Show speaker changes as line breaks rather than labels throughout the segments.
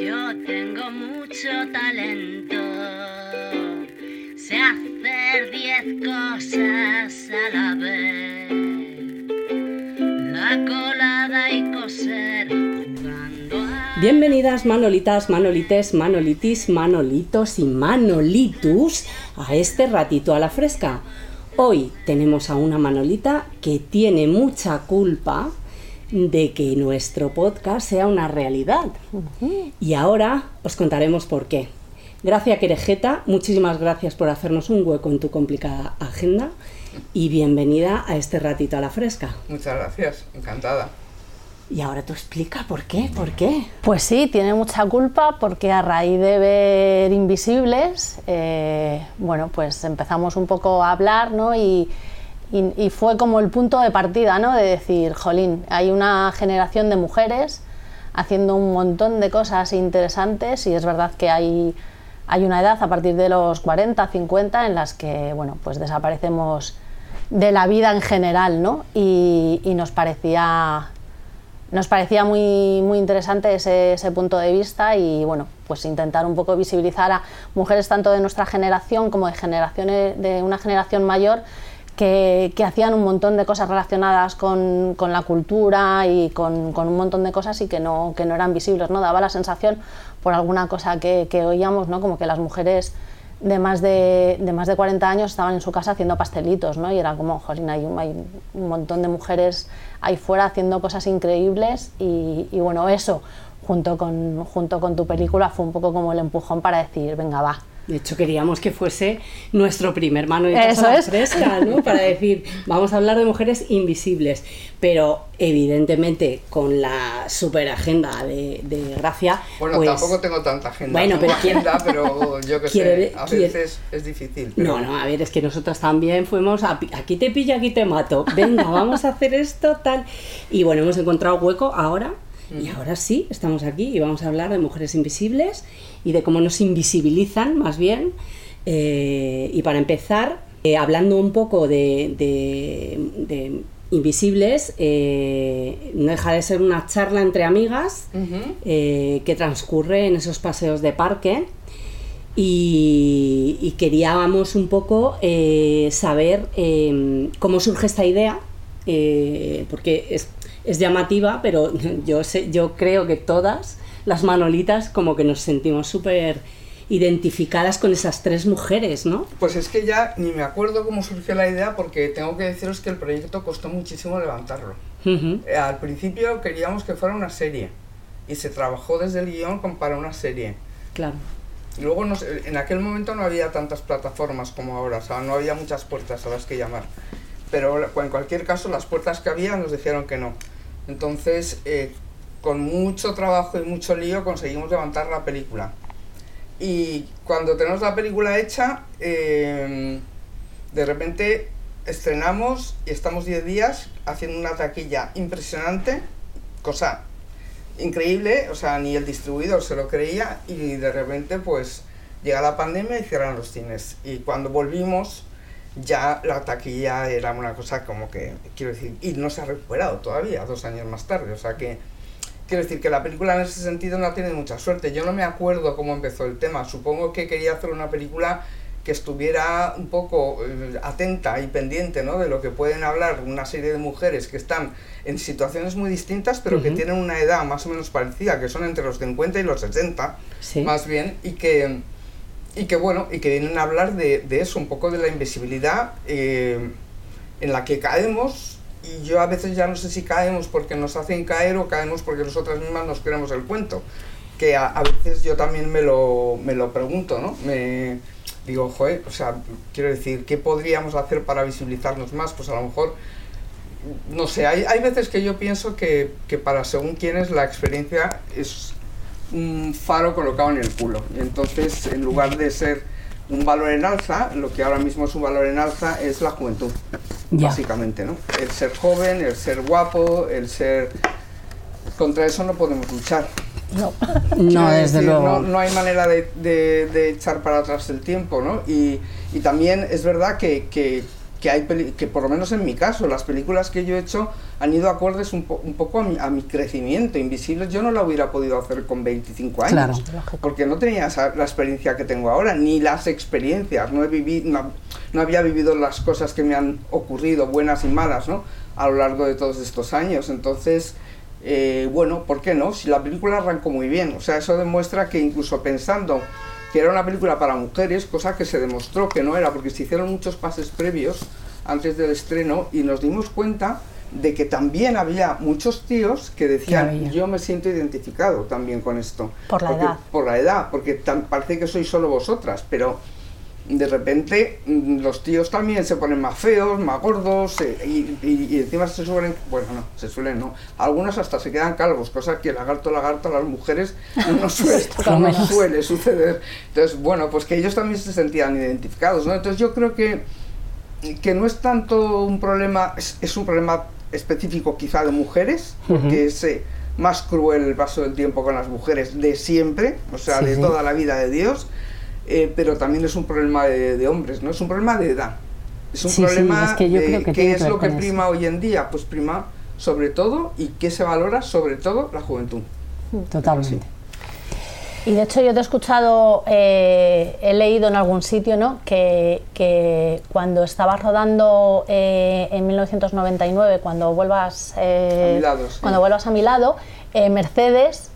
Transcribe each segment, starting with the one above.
Yo tengo mucho talento. Sé hacer diez cosas a la vez. La colada y coser a...
Bienvenidas Manolitas, Manolites, Manolitis, Manolitos y Manolitus a este ratito a la fresca. Hoy tenemos a una Manolita que tiene mucha culpa de que nuestro podcast sea una realidad. Y ahora os contaremos por qué. Gracias Querejeta, muchísimas gracias por hacernos un hueco en tu complicada agenda y bienvenida a este ratito a la fresca.
Muchas gracias, encantada.
Y ahora tú explica por qué, por qué.
Pues sí, tiene mucha culpa porque a raíz de ver Invisibles, eh, bueno, pues empezamos un poco a hablar, ¿no? Y, y- fue como el punto de partida, ¿no? De decir, jolín, hay una generación de mujeres haciendo un montón de cosas interesantes y es verdad que hay, hay una edad a partir de los 40, 50 en las que, bueno, pues desaparecemos de la vida en general, ¿no? Y, y nos parecía nos parecía muy, muy interesante ese, ese punto de vista y bueno, pues intentar un poco visibilizar a mujeres tanto de nuestra generación como de generaciones de una generación mayor que, hacían un montón de cosas relacionadas con, con la cultura y con, con un montón de cosas y que no, que no eran visibles, ¿no? Daba la sensación por alguna cosa que, que oíamos, ¿no? Como que las mujeres de más de, de más de 40 años estaban en su casa haciendo pastelitos, ¿no? Y era como, jolín, hay, un- hay un montón de mujeres ahí fuera haciendo cosas increíbles y, y bueno, eso, junto con, junto con tu película, fue un poco como el empujón para decir, venga, va.
De hecho, queríamos que fuese nuestro primer Manolitas
Eso
a la
es.
fresca, ¿no? Para decir, vamos a hablar de mujeres invisibles. Pero, evidentemente, con la super agenda de, de Gracia.
Bueno,
pues-
tampoco tengo tanta agenda.
Bueno, pero quiero-
agenda, pero yo que
quiero
sé,
de-
a
quiero-
veces es difícil. pero-
No, no, a ver, es que nosotros también fuimos a, aquí te pillo, aquí te mato. Venga, vamos a hacer esto, tal. Y bueno, hemos encontrado hueco ahora. Y ahora sí, estamos aquí y vamos a hablar de mujeres invisibles y de cómo nos invisibilizan, más bien. Eh, y para empezar, eh, hablando un poco de, de- de invisibles, eh, no deja de ser una charla entre amigas que transcurre en esos paseos de parque y, y queríamos un poco saber eh, cómo surge esta idea, porque es, es llamativa, pero yo, sé, yo creo que todas las manolitas como que nos sentimos súper identificadas con esas tres mujeres, ¿no?
Pues es que ya ni me acuerdo cómo surgió la idea porque tengo que deciros que el proyecto costó muchísimo levantarlo.
Ujú,
Eh, Al principio queríamos que fuera una serie y se trabajó desde el guion para una serie.
claro.
Luego nos- en aquel momento no había tantas plataformas como ahora, o sea, no había muchas puertas a las que llamar. Pero en cualquier caso, las puertas que había nos dijeron que no. Entonces, eh, con mucho trabajo y mucho lío conseguimos levantar la película. Y cuando tenemos la película hecha, eh, de repente estrenamos y estamos 10 días haciendo una taquilla impresionante, cosa increíble, o sea, ni el distribuidor se lo creía y de repente pues llega la pandemia y cierran los cines. Y cuando volvimos ya la taquilla era una cosa como que, quiero decir, y no se ha recuperado todavía, dos años más tarde, o sea que... Quiero decir que la película en ese sentido no tenido mucha suerte. Yo no me acuerdo cómo empezó el tema. Supongo que quería hacer una película que estuviera un poco eh, atenta y pendiente ¿no? de lo que pueden hablar una serie de mujeres que están en situaciones muy distintas, pero que tienen una edad más o menos parecida, que son entre los 50 y los 60,
Sí.
más bien, y que, y que bueno, y que vienen a hablar de, de eso, un poco de la invisibilidad eh, en la que caemos, y yo a veces ya no sé si caemos porque nos hacen caer o caemos porque nosotras mismas nos creemos el cuento, que a, veces yo también me lo, me lo pregunto, ¿no? Me digo, joder, o sea, quiero decir, ¿qué podríamos hacer para visibilizarnos más? Pues a lo mejor no sé, hay, hay veces que yo pienso que, que para según quienes la experiencia es un faro colocado en el culo. Entonces, en lugar de ser un valor en alza, lo que ahora mismo es un valor en alza es la juventud,
Ya.
básicamente, ¿no? El ser joven, el ser guapo, el ser... Contra eso no podemos luchar.
No.
No, desde
decir,
luego.
No, no hay manera de, de- de echar para atrás el tiempo, ¿no? Y, y también es verdad que, que que hay peli- que por lo menos en mi caso, las películas que yo he hecho han ido acordes un, po- un poco a mi, a mi crecimiento. Invisibles yo no la hubiera podido hacer con 25 años.
Claro.
Porque no tenía esa- la experiencia que tengo ahora, ni las experiencias. No, he vivido, no, no había vivido las cosas que me han ocurrido, buenas y malas, ¿no? A lo largo de todos estos años. Entonces, eh, bueno, ¿por qué no? Si la película arrancó muy bien. O sea, eso demuestra que incluso pensando que era una película para mujeres, cosa que se demostró que no era, porque se hicieron muchos pases previos antes del estreno y nos dimos cuenta de que también había muchos tíos que decían, yo me siento identificado también con esto.
Por la
Porque-
edad.
Por la edad, porque tan- parece que sois solo vosotras, pero de repente mm, los tíos también se ponen más feos, más gordos eh, y, y- y encima se suelen, bueno, no, se suelen no, algunos hasta se quedan calvos, cosa que lagarto, lagarto a las mujeres no suele, no suele suceder. Entonces, bueno, pues que ellos también se sentían identificados, ¿no? Entonces yo creo que, que no es tanto un problema, es, es un problema específico quizá de mujeres, porque
Ujú.
es eh, más cruel el paso del tiempo con las mujeres de siempre, o sea,
Sí,
de
sí.
toda la vida de Dios, eh, pero también es un problema de, de hombres, ¿no? Es un problema de edad. Es un
Sí, sí,
problema
es que yo
de
creo que
qué es lo que
eso.
prima hoy en día. Pues prima sobre todo y qué se valora sobre todo la juventud.
Totalmente.
Y de hecho yo te he escuchado, eh, he leído en algún sitio, ¿no? Que, que cuando estabas rodando eh, en 1999, cuando vuelvas, eh,
A mi lado, sí.
cuando vuelvas a mi lado, eh, Mercedes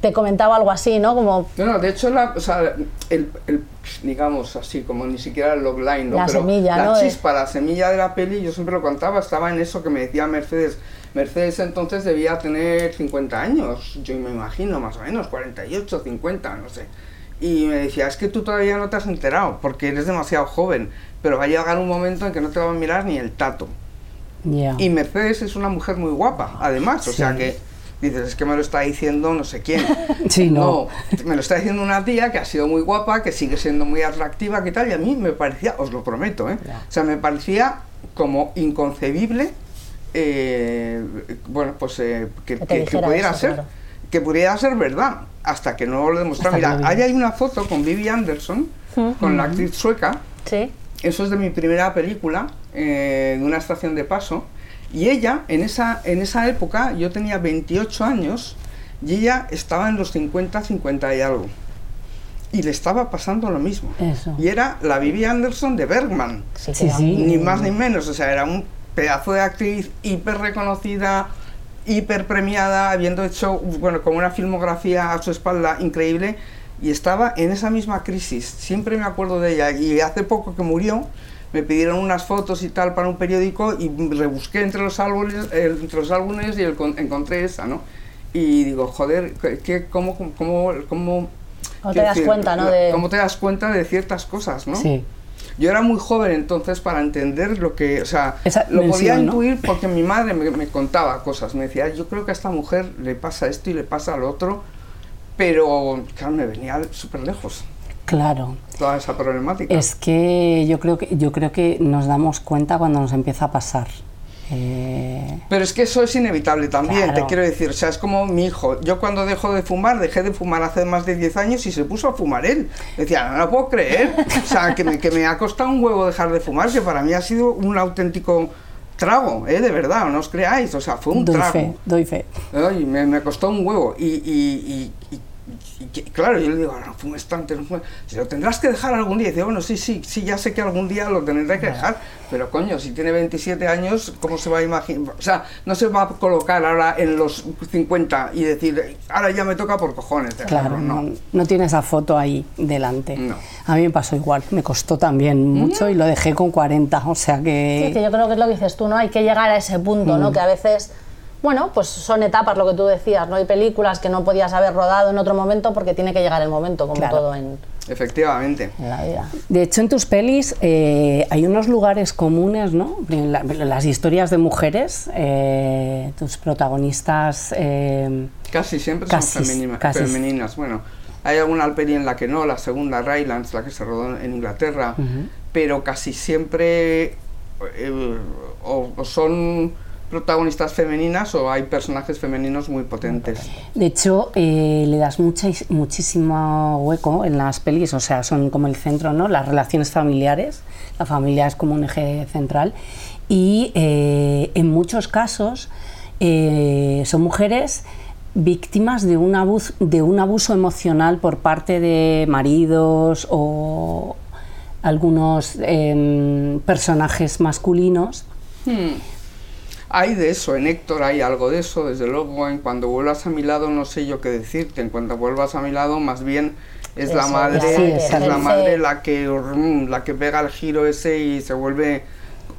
te comentaba algo así, ¿no? Como
No, no, de hecho, la, o sea, el, el- digamos así, como ni siquiera el logline, ¿no?
La
Pero
semilla,
la
¿no?
Chispa, la semilla de la peli, yo siempre lo contaba, estaba en eso que me decía Mercedes. Mercedes entonces debía tener 50 años, yo me imagino, más o menos, 48, 50, no sé. Y me decía, es que tú todavía no te has enterado, porque eres demasiado joven, pero va a llegar un momento en que no te va a mirar ni el tato.
Ya.
Y Mercedes es una mujer muy guapa, además, o sea
Sí.
que dices, es que me lo está diciendo no sé quién.
Sí, no.
No, me lo está diciendo una tía que ha sido muy guapa, que sigue siendo muy atractiva, que tal, y a mí me parecía, os lo prometo, ¿eh? O sea, me parecía como inconcebible, eh, bueno, pues eh, que, pudiera
eso,
ser,
claro.
que pudiera ser verdad, hasta que no lo
que
Mira, ahí hay una foto con Vivi Anderson, con la actriz sueca,
Sí.
eso es de mi primera película, eh, de una estación de paso. Y ella, en esa, en esa época, yo tenía 28 años y ella estaba en los 50, 50 y algo. Y le estaba pasando lo mismo.
Eso.
Y era la Vivi Anderson de Bergman.
Sí,
Sí,
Ni más ni menos. O sea, era un pedazo de actriz hiper reconocida, hiper premiada, habiendo hecho, bueno, con una filmografía a su espalda increíble. Y estaba en esa misma crisis. Siempre me acuerdo de ella. Y hace poco que murió, me pidieron unas fotos y tal para un periódico y rebusqué entre los álbumes, eh, entre los álbumes y el con- encontré esa, ¿no? Y digo, joder, ¿qué, cómo, cómo, cómo,
¿Cómo te das cuenta, no? De-
¿Cómo te das cuenta de ciertas cosas, no?
Sí.
Yo era muy joven entonces para entender lo que, o sea,
Esa
lo podía
dimensión, ¿no?
intuir porque mi madre me, me contaba cosas, me decía, yo creo que a esta mujer le pasa esto y le pasa lo otro, pero claro, me venía súper lejos
Claro.
toda esa problemática.
Es que yo creo que yo creo que nos damos cuenta cuando nos empieza a pasar. Eh,
Pero es que eso es inevitable también,
Claro.
te quiero decir, o sea, es como mi hijo, yo cuando dejó de fumar, dejé de fumar hace más de 10 años y se puso a fumar él. Decía, no lo puedo creer, o sea, que me, que me ha costado un huevo dejar de fumar, que para mí ha sido un auténtico trago, ¿eh? de verdad, no os creáis, o sea, fue un
doy
trago.
fe, doy fe.
Ay, me, me costó un huevo. Y, y- y- y- y que- claro, yo le digo, no fumes tanto, no fumes. Si lo tendrás que dejar algún día. Y dice, bueno, sí, sí, sí, ya sé que algún día lo tendré que dejar. Pero coño, si tiene 27 años, ¿cómo se va a imaginar? O sea, no se va a colocar ahora en los 50 y decir, ahora ya me toca por cojones. dejarlo",
Claro,
no.
no, no tiene esa foto ahí delante.
No.
A mí me pasó igual, me costó también mucho y lo dejé con 40, o sea
Sí,
que...
que yo creo que es lo que dices tú, ¿no? Hay que llegar a ese punto,
Mm.
¿no? Que a veces, bueno, pues son etapas, lo que tú decías, ¿no? Hay películas que no podías haber rodado en otro momento porque tiene que llegar el momento, como
Claro.
todo en,
Efectivamente.
en la vida.
De hecho, en tus pelis eh, hay unos lugares comunes, ¿no? En la- las historias de mujeres, eh, tus protagonistas... eh,
Casi siempre
Casi,
son femenina-
casi.
femeninas. Bueno, hay alguna peli en la que no, la segunda, Rylands, la que se rodó en Inglaterra, pero casi siempre eh, o, o son protagonistas femeninas o hay personajes femeninos muy potentes.
De hecho, eh, le das mucha, muchísimo hueco en las pelis, o sea, son como el centro, ¿no? Las relaciones familiares, la familia es como un eje central y eh, en muchos casos eh, son mujeres víctimas de un, abuso, de un abuso emocional por parte de maridos o algunos em, personajes masculinos.
Hmm. Hay de eso, en Héctor hay algo de eso, desde luego. En cuando vuelvas a mi lado no sé yo qué decirte. En cuanto vuelvas a mi lado, más bien es la madre, es, la madre la que la que pega el giro ese y se vuelve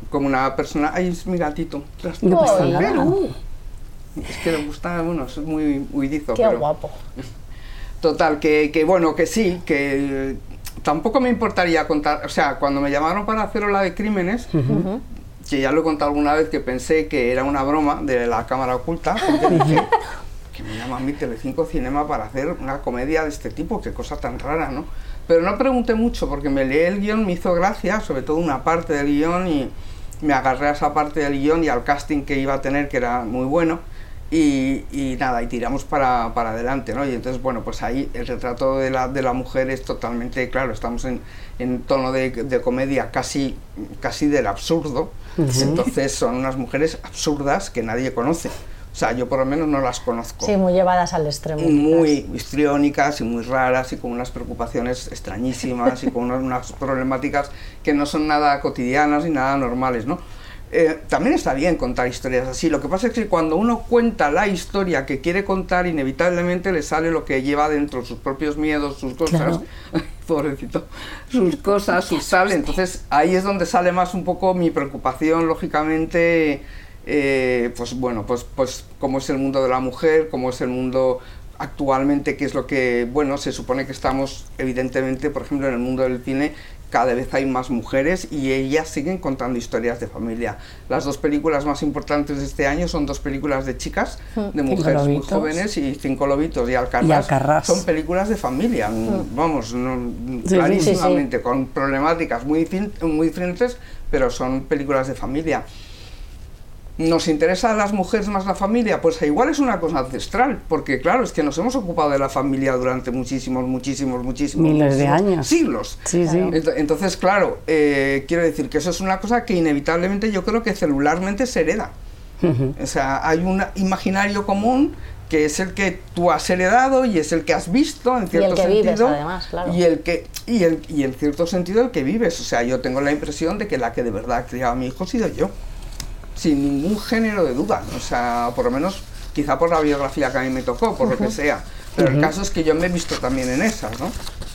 como una persona. Ay, es mi gatito.
No pasa nada.
Es que le gusta, bueno, es muy huidizo.
Qué guapo.
Total, que, que bueno, que sí, que tampoco me importaría contar, o sea, cuando me llamaron para hacer la de crímenes, que ya lo he contado alguna vez que pensé que era una broma de la cámara oculta, porque dije que me llama a mí Telecinco Cinema para hacer una comedia de este tipo, qué cosa tan rara, ¿no? Pero no pregunté mucho porque me leí el guion, me hizo gracia, sobre todo una parte del guion y me agarré a esa parte del guion y al casting que iba a tener, que era muy bueno. Y, y, nada, y tiramos para, para, adelante, ¿no? Y entonces, bueno, pues ahí el retrato de la, de la mujer es totalmente, claro, estamos en, en tono de, de, comedia casi, casi del absurdo, uh -huh. entonces son unas mujeres absurdas que nadie conoce. O sea, yo por lo menos no las conozco.
Sí, muy llevadas al extremo.
Muy histriónicas y muy raras y con unas preocupaciones extrañísimas y con unas, unas problemáticas que no son nada cotidianas ni nada normales, ¿no? Eh, también está bien contar historias así. Lo que pasa es que cuando uno cuenta la historia que quiere contar, inevitablemente le sale lo que lleva dentro, sus propios miedos, sus cosas. Claro. Pobrecito. Sus cosas, sus tal. Entonces ahí es donde sale más un poco mi preocupación, lógicamente. Eh, pues bueno, pues, pues cómo es el mundo de la mujer, cómo es el mundo actualmente, qué es lo que, bueno, se supone que estamos, evidentemente, por ejemplo, en el mundo del cine, cada vez hay más mujeres y ellas siguen contando historias de familia. Las dos películas más importantes de este año son dos películas de chicas, de mujeres muy jóvenes y Cinco Lobitos y Alcarrás.
Y Alcarrás.
Son películas de familia, mm. vamos, no, sí, clarísimamente, sí, sí. con problemáticas muy, muy diferentes, pero son películas de familia. ¿Nos interesa a las mujeres más la familia? Pues igual es una cosa ancestral, porque claro, es que nos hemos ocupado de la familia durante muchísimos, muchísimos, muchísimos...
Miles de años.
Siglos.
Sí, sí.
Entonces, claro, eh, quiero decir que eso es una cosa que inevitablemente yo creo que celularmente se hereda. Uh -huh. O sea, hay un imaginario común que es el que tú has heredado y es el que has visto en cierto
y el que
sentido
vives, además, claro.
y el que y el y en cierto sentido el que vives o sea yo tengo la impresión de que la que de verdad ha criado a mi hijo he sido yo sin ningún género de duda, o sea, por lo menos quizá por la biografía que a mí me tocó, por uh -huh. lo que sea, pero uh -huh. el caso es que yo me he visto también en esas, ¿no?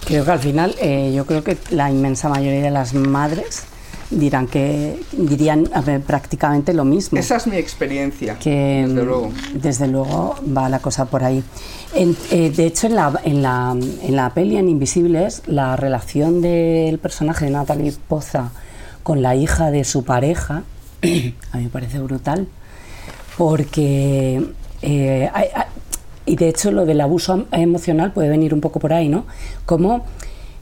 Creo que al final, eh, yo creo que la inmensa mayoría de las madres dirán que dirían ver, prácticamente lo mismo.
Esa es mi experiencia,
que,
desde luego.
Desde luego va la cosa por ahí. En, eh, de hecho, en la, en, la, en la peli en Invisibles, la relación del personaje de Natalie Poza con la hija de su pareja, a mí me parece brutal, porque, eh, hay, hay, y de hecho lo del abuso emocional puede venir un poco por ahí, ¿no? Como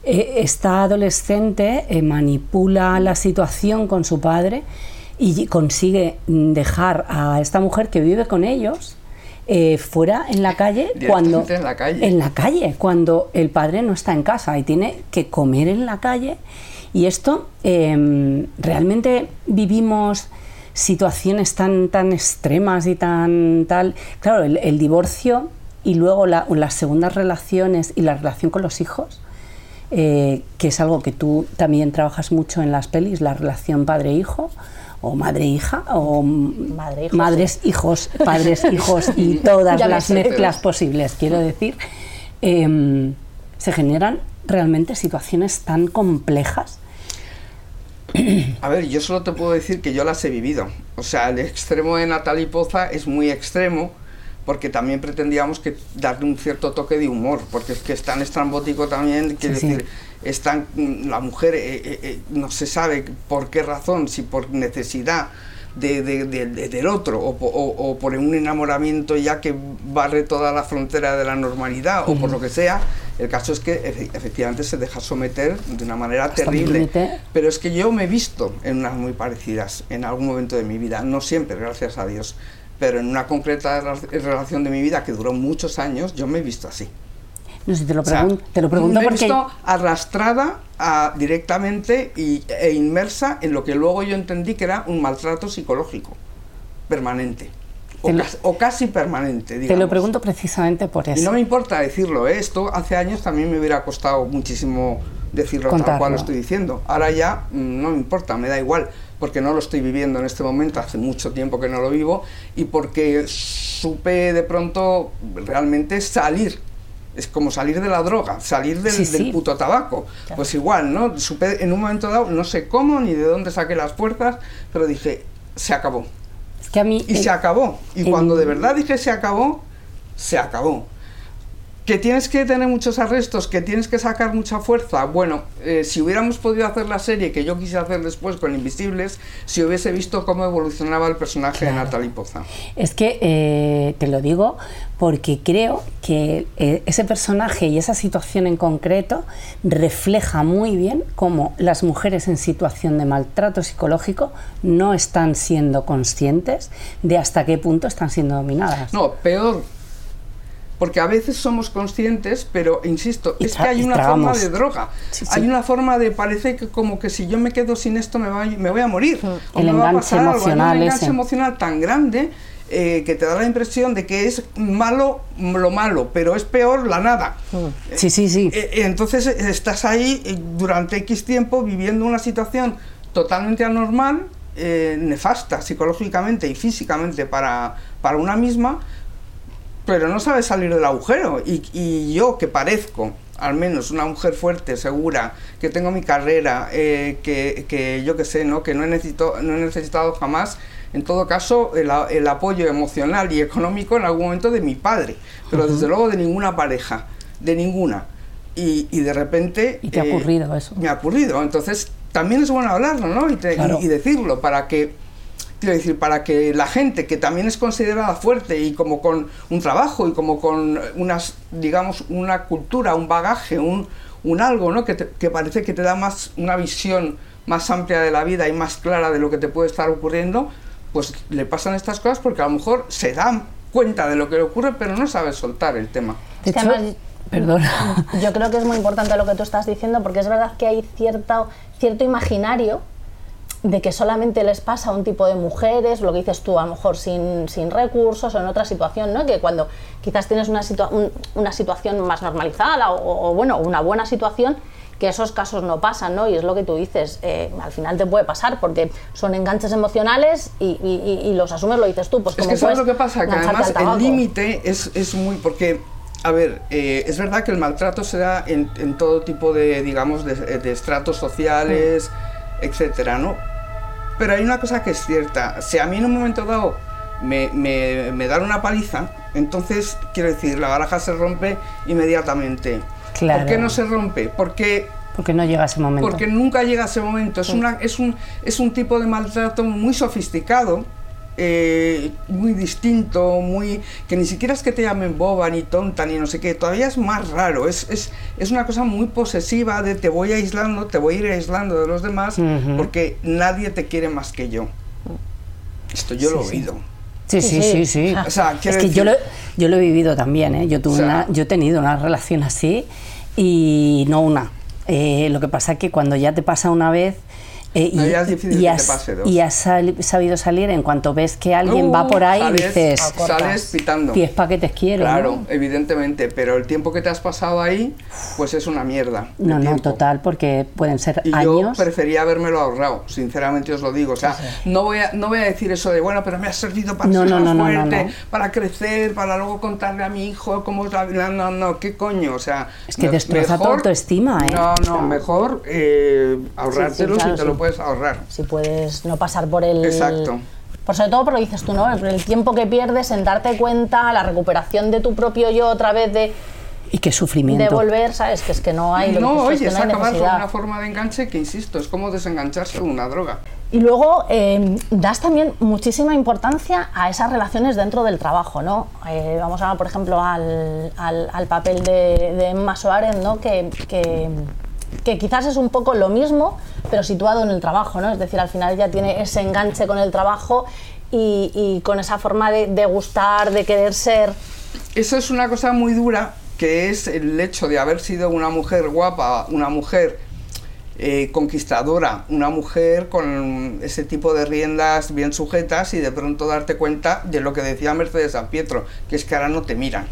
eh, esta adolescente eh, manipula la situación con su padre y consigue dejar a esta mujer que vive con ellos eh, fuera en la calle cuando
en la calle.
en la calle cuando el padre no está en casa y tiene que comer en la calle y esto eh, realmente vivimos situaciones tan tan extremas y tan tal claro el, el divorcio y luego la, las segundas relaciones y la relación con los hijos eh, que es algo que tú también trabajas mucho en las pelis la relación padre hijo o madre-hija, o
Madre -hijo,
madres,
sí.
hijos, padres, hijos y todas las mezclas posibles, quiero decir, eh, se generan realmente situaciones tan complejas.
A ver, yo solo te puedo decir que yo las he vivido. O sea, el extremo de Natalie Poza es muy extremo, porque también pretendíamos que darle un cierto toque de humor, porque es que es tan estrambótico también, sí, decir, sí están, la mujer eh, eh, eh, no se sabe por qué razón, si por necesidad de, de, de, del otro o, o, o, por un enamoramiento ya que barre toda la frontera de la normalidad uh -huh. o por lo que sea, El caso es que efe- efectivamente se deja someter de una manera
Hasta
terrible. Pero es que yo me he visto en unas muy parecidas en algún momento de mi vida, no siempre, gracias a Dios, pero en una concreta rela- relación de mi vida que duró muchos años, yo me he visto así.
No sé, te lo,
O sea,
pregun- te lo pregunto
me he
porque...
visto arrastrada a- directamente y, e inmersa en lo que luego yo entendí que era un maltrato psicológico permanente o,
lo-
casi, o casi permanente.
Te lo
digamos.
pregunto precisamente por
Y
eso.
no me importa decirlo, ¿eh? esto hace años también me hubiera costado muchísimo decirlo tal
Contarlo.
cual lo estoy diciendo. Ahora ya mm, no me importa, me da igual, porque no lo estoy viviendo en este momento, hace mucho tiempo que no lo vivo, y porque supe de pronto realmente salir. Es como salir de la droga, salir del,
Sí,
del
sí.
puto tabaco. Pues igual, ¿no? Supe en un momento dado, no sé cómo ni de dónde saqué las fuerzas, pero dije, se acabó.
Es que a mí...
Y se acabó. Y cuando de verdad dije se acabó, se acabó. Que tienes que tener muchos arrestos, que tienes que sacar mucha fuerza. Bueno, eh, si hubiéramos podido hacer la serie que yo quise hacer después con Invisibles, si hubiese visto cómo evolucionaba el personaje de Natalie Poza.
Es que eh, te lo digo porque creo que eh, ese personaje y esa situación en concreto refleja muy bien cómo las mujeres en situación de maltrato psicológico no están siendo conscientes de hasta qué punto están siendo dominadas.
No, peor. Porque a veces somos conscientes, pero insisto,
Y
es que hay una forma de droga.
Sí, sí.
Hay una forma de, parece que como que si yo me quedo sin esto me, va- me voy a morir. O
El
me va a
enganche
pasar algo. Hay un enganche
ese.
emocional tan grande eh, que te da la impresión de que es malo lo malo, pero es peor la nada.
Sí, sí, sí.
Eh, eh, Entonces eh, estás ahí eh, durante X tiempo viviendo una situación totalmente anormal, eh, nefasta psicológicamente y físicamente para, para una misma, pero no sabes salir del agujero. Y, y yo que parezco al menos una mujer fuerte, segura, que tengo mi carrera, eh, que, que yo que sé, ¿no? que no he, necesito, no he necesitado jamás, en todo caso, el, el apoyo emocional y económico en algún momento de mi padre, pero desde luego de ninguna pareja, de ninguna. Y, y de repente...
Y te ha
eh,
ocurrido eso.
Me ha ocurrido. Entonces, también es bueno hablarlo, ¿no? Y, te- y-
Claro.
y decirlo para que quiero decir, para que la gente que también es considerada fuerte y como con un trabajo y como con unas, digamos, una cultura, un bagaje, un, un algo, ¿no? Que, te- que parece que te da más una visión más amplia de la vida y más clara de lo que te puede estar ocurriendo, pues le pasan estas cosas porque a lo mejor se dan cuenta de lo que le ocurre, pero no sabe soltar el tema.
De hecho, perdona.
Yo creo que es muy importante lo que tú estás diciendo porque es verdad que hay cierta, cierto imaginario de que solamente les pasa a un tipo de mujeres, lo que dices tú, a lo mejor sin, sin recursos o en otra situación, ¿no? Que cuando quizás tienes una, situa- un- una situación más normalizada o, o, bueno, una buena situación, que esos casos no pasan, ¿no? Y es lo que tú dices, eh, al final te puede pasar porque son enganches emocionales y, y- y- los asumes, lo dices tú, pues
Es que sabes lo que pasa, que además el límite es, es muy... porque, a ver, eh, es verdad que el maltrato se da en, en todo tipo de, digamos, de, de estratos sociales, etcétera, ¿no? Pero hay una cosa que es cierta, si a mí en un momento dado me, me, me dan una paliza, entonces, quiero decir, la baraja se rompe inmediatamente.
Claro.
¿Por qué no se rompe? Porque
Porque no llega ese momento.
porque nunca llega ese momento. Es, una, es, un, es un tipo de maltrato muy sofisticado, eh, muy distinto, muy que ni siquiera es que te llamen boba, ni tonta, ni no sé qué. Todavía es más raro. Es, es, es una cosa muy posesiva de te voy aislando, te voy a ir aislando de los demás, porque nadie te quiere más que yo. Esto yo lo he oído.
Sí, sí,
Sí,
sí,
sí.
sí.
O sea,
es que yo, lo, yo lo he vivido también, ¿eh? Yo, tuve
O sea-
una, yo he tenido una relación así y no una. Eh, lo que pasa es que cuando ya te pasa una vez eh, y,
No, ya es difícil
y
que te
has,
pase dos.
y has sali- sabido salir, en cuanto ves que alguien va
Uh,
por ahí,
sales-
dices,
sales pitando.
10 paquetes quiero.
Claro,
¿no?
evidentemente, pero el tiempo que te has pasado ahí, pues es una mierda.
No, no,
tiempo.
total, porque pueden ser
Y yo
años.
prefería habérmelo ahorrado, sinceramente os lo digo. O sea, no voy a, no voy a decir eso de, bueno, pero me ha servido para
No,
ser más fuerte, para crecer, para luego contarle a mi hijo cómo es la vida. No, no, ¿qué coño? O sea,
Es que destroza tu autoestima, ¿eh?
No, no, mejor eh, ahorrártelo
claro,
si te
sí.
lo puedes ahorrar.
si puedes no pasar por el...
Exacto.
Por sobre todo por lo que dices tú, ¿no? El tiempo que pierdes en darte cuenta, la recuperación de tu propio yo otra vez de,
Y qué
de
sufrimiento.
volver, ¿sabes? Que es que no hay... lo que
no, oye,
es que
es
no
acabar con una forma de enganche que, insisto, es como desengancharse de una droga.
Y luego eh, das también muchísima importancia a esas relaciones dentro del trabajo, ¿no? Eh, vamos a, por ejemplo, al, al- al papel de, de Emma Soares, ¿no? Que, que- que quizás es un poco lo mismo, pero situado en el trabajo, ¿no? Es decir, al final ella tiene ese enganche con el trabajo y, con esa forma de, de gustar, de querer ser.
Eso es una cosa muy dura, que es el hecho de haber sido una mujer guapa, una mujer eh, conquistadora, una mujer con ese tipo de riendas bien sujetas y de pronto darte cuenta de lo que decía Mercedes San Pietro, que es que ahora no te miran.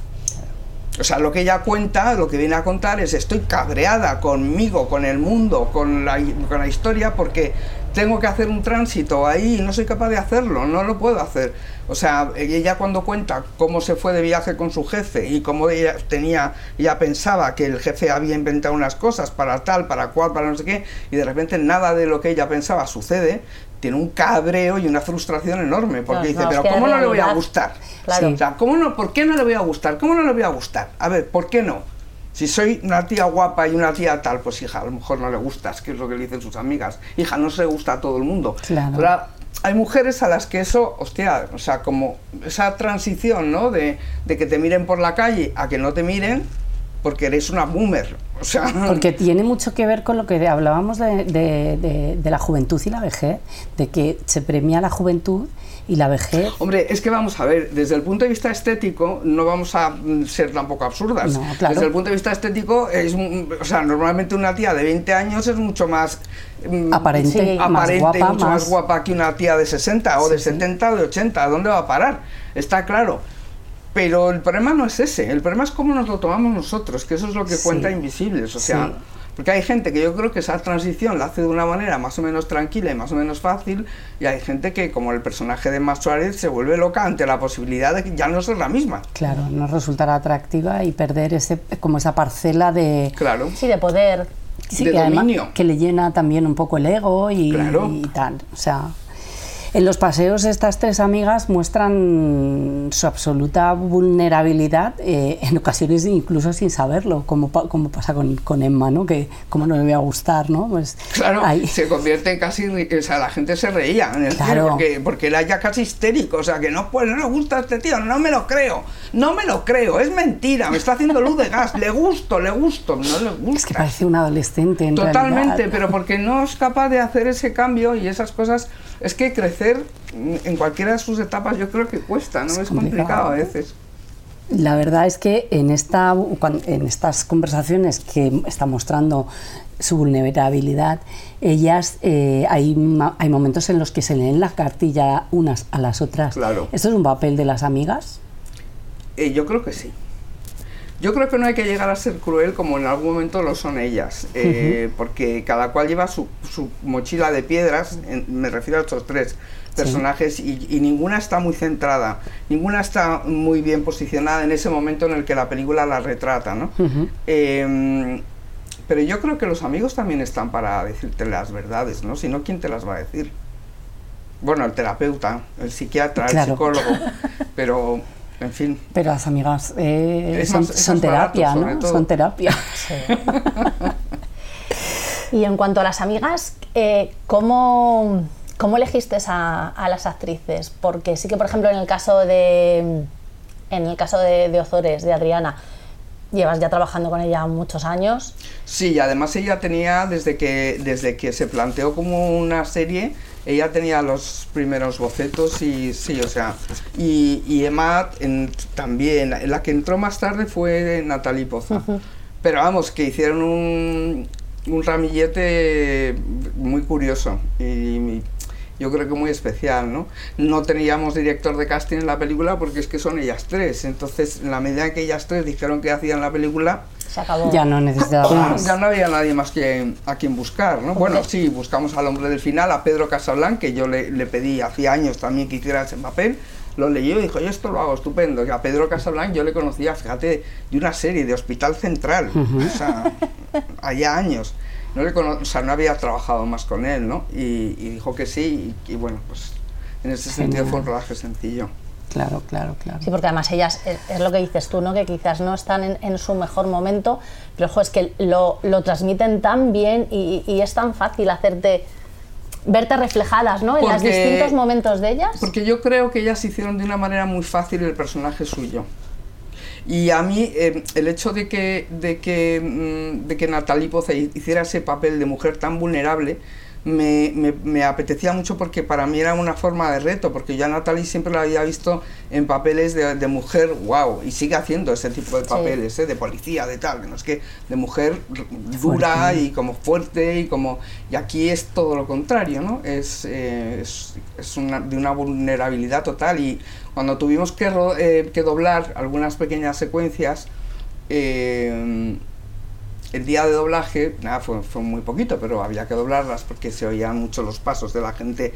O sea, lo que ella cuenta, lo que viene a contar es estoy cabreada conmigo, con el mundo, con la, con la historia, porque tengo que hacer un tránsito ahí y no soy capaz de hacerlo, no lo puedo hacer. O sea, ella cuando cuenta cómo se fue de viaje con su jefe y cómo ella tenía, ella pensaba que el jefe había inventado unas cosas para tal, para cual, para no sé qué, y de repente nada de lo que ella pensaba sucede, tiene un cabreo y una frustración enorme, porque dice,
no, es
pero ¿cómo no le voy a gustar?
Claro.
O sea, ¿cómo no, ¿por qué no le voy a gustar? ¿Cómo no le voy a gustar? A ver, ¿por qué no? Si soy una tía guapa y una tía tal, pues hija, a lo mejor no le gustas, que es lo que le dicen sus amigas. Hija, no se le gusta a todo el mundo.
Claro.
Hay mujeres a las que eso, hostia, o sea, como esa transición, ¿no? De, de que te miren por la calle a que no te miren porque eres una boomer. O sea,
Porque tiene mucho que ver con lo que hablábamos de, de- de- de la juventud y la vejez, de que se premia la juventud y la vejez.
Hombre, es que vamos a ver, desde el punto de vista estético, no vamos a mm, ser tampoco absurdas.
No, claro.
Desde el punto de vista estético, es, o sea, normalmente una tía de 20 años es mucho más mm,
Aparente,
Sí.
más
y mucho más...
más-
guapa que una tía de 60 o de 70 o de 80. ¿A dónde va a parar? Está claro. Pero el problema no es ese, el problema es cómo nos lo tomamos nosotros, que eso es lo que
Sí.
cuenta Invisibles. O sea,
Sí.
porque hay gente que yo creo que esa transición la hace de una manera más o menos tranquila y más o menos fácil, y hay gente que, como el personaje de Más Suárez, se vuelve loca ante la posibilidad de que ya no ser la misma.
Claro, no resultará atractiva y perder ese, como esa parcela de,
Claro.
Sí, de poder.
Sí,
de
que además que le llena también un poco el ego y,
Claro.
y tal. O sea, en los paseos estas tres amigas muestran su absoluta vulnerabilidad, eh, en ocasiones incluso sin saberlo, como, pa- como pasa con, con Emma, ¿no? Que como no le voy a gustar, ¿no? Pues
Claro,
ahí-
se convierte en casi, o sea, la gente se reía en el
Claro.
porque, porque era ya casi histérico, o sea, que no, pues no le gusta a este tío, no me lo creo, no me lo creo, es mentira, me está haciendo luz de gas, le gusto, le gusto, no le gusta.
es que parece un adolescente en
Totalmente,
realidad.
pero porque no es capaz de hacer ese cambio y esas cosas, es que crecer en cualquiera de sus etapas yo creo que cuesta, ¿no? Es, complicado.
complicado.
a veces.
La verdad es que en, esta, en estas conversaciones que está mostrando su vulnerabilidad, ellas eh, hay, hay momentos en los que se leen la cartilla unas a las otras.
Claro.
¿Esto es un papel de las amigas?
Eh, yo creo que sí. Yo creo que no hay que llegar a ser cruel como en algún momento lo son ellas, eh, porque cada cual lleva su, su mochila de piedras, en- me refiero a estos tres personajes, y, y ninguna está muy centrada, ninguna está muy bien posicionada en ese momento en el que la película la retrata, ¿no? Eh, pero yo creo que los amigos también están para decirte las verdades, ¿no? Si no, ¿quién te las va a decir? Bueno, el terapeuta, el psiquiatra, el psicólogo, pero, en fin.
Pero las amigas eh,
Es
son,
más- es
son
más barato,
terapia, ¿no? Son terapia.
Y en cuanto a las amigas, eh, ¿cómo, cómo elegiste a, a las actrices? Porque sí que, por ejemplo, en el caso de, en el caso de, de Ozores, de Adriana, llevas ya trabajando con ella muchos años.
Sí, y además ella tenía, desde que, desde que se planteó como una serie, ella tenía los primeros bocetos y sí, o sea, y, y Emma en- también, la que entró más tarde fue Natalie Poza. Pero vamos, que hicieron un, un ramillete muy curioso y yo creo que muy especial, ¿no? No teníamos director de casting en la película porque es que son ellas tres, entonces en la medida que ellas tres dijeron que hacían la película,
Se acabó.
ya no necesitaba más.
ya no había nadie más que a quien buscar, ¿no? Bueno, sí, buscamos al hombre del final, a Pedro Casablanc, que yo le, le pedí hacía años también que hiciera ese papel, lo leyó y dijo, yo esto lo hago estupendo. Y a Pedro Casablanc yo le conocía, fíjate, de una serie de Hospital Central, o sea, allá años. No, le cono- o sea, no había trabajado más con él, ¿no? Y, y dijo que sí, y, y bueno, pues en ese sentido
Genial.
fue un rodaje sencillo.
Claro, claro, claro.
Sí, porque además ellas, es, es lo que dices tú, ¿no? que quizás no están en, en su mejor momento, pero ojo, es que lo, lo transmiten tan bien y, y es tan fácil hacerte verte reflejadas, ¿no? En los distintos momentos de ellas.
Porque yo creo que ellas hicieron de una manera muy fácil el personaje suyo. Y a mí eh, el hecho de que, de, que, mm, de que Natalie Poza hiciera ese papel de mujer tan vulnerable me, me- me apetecía mucho porque para mí era una forma de reto, porque yo a Natalie siempre la había visto en papeles de, de mujer, wow, y sigue haciendo ese tipo de
Sí.
papeles, ¿eh? de policía, de tal, no es que de mujer dura y como fuerte y como... Y aquí es todo lo contrario, ¿no? Es, eh, es, es una, de una vulnerabilidad total y cuando tuvimos que, ro- eh, que doblar algunas pequeñas secuencias, eh, el día de doblaje, nada, fue, fue muy poquito, pero había que doblarlas porque se oían mucho los pasos de la gente.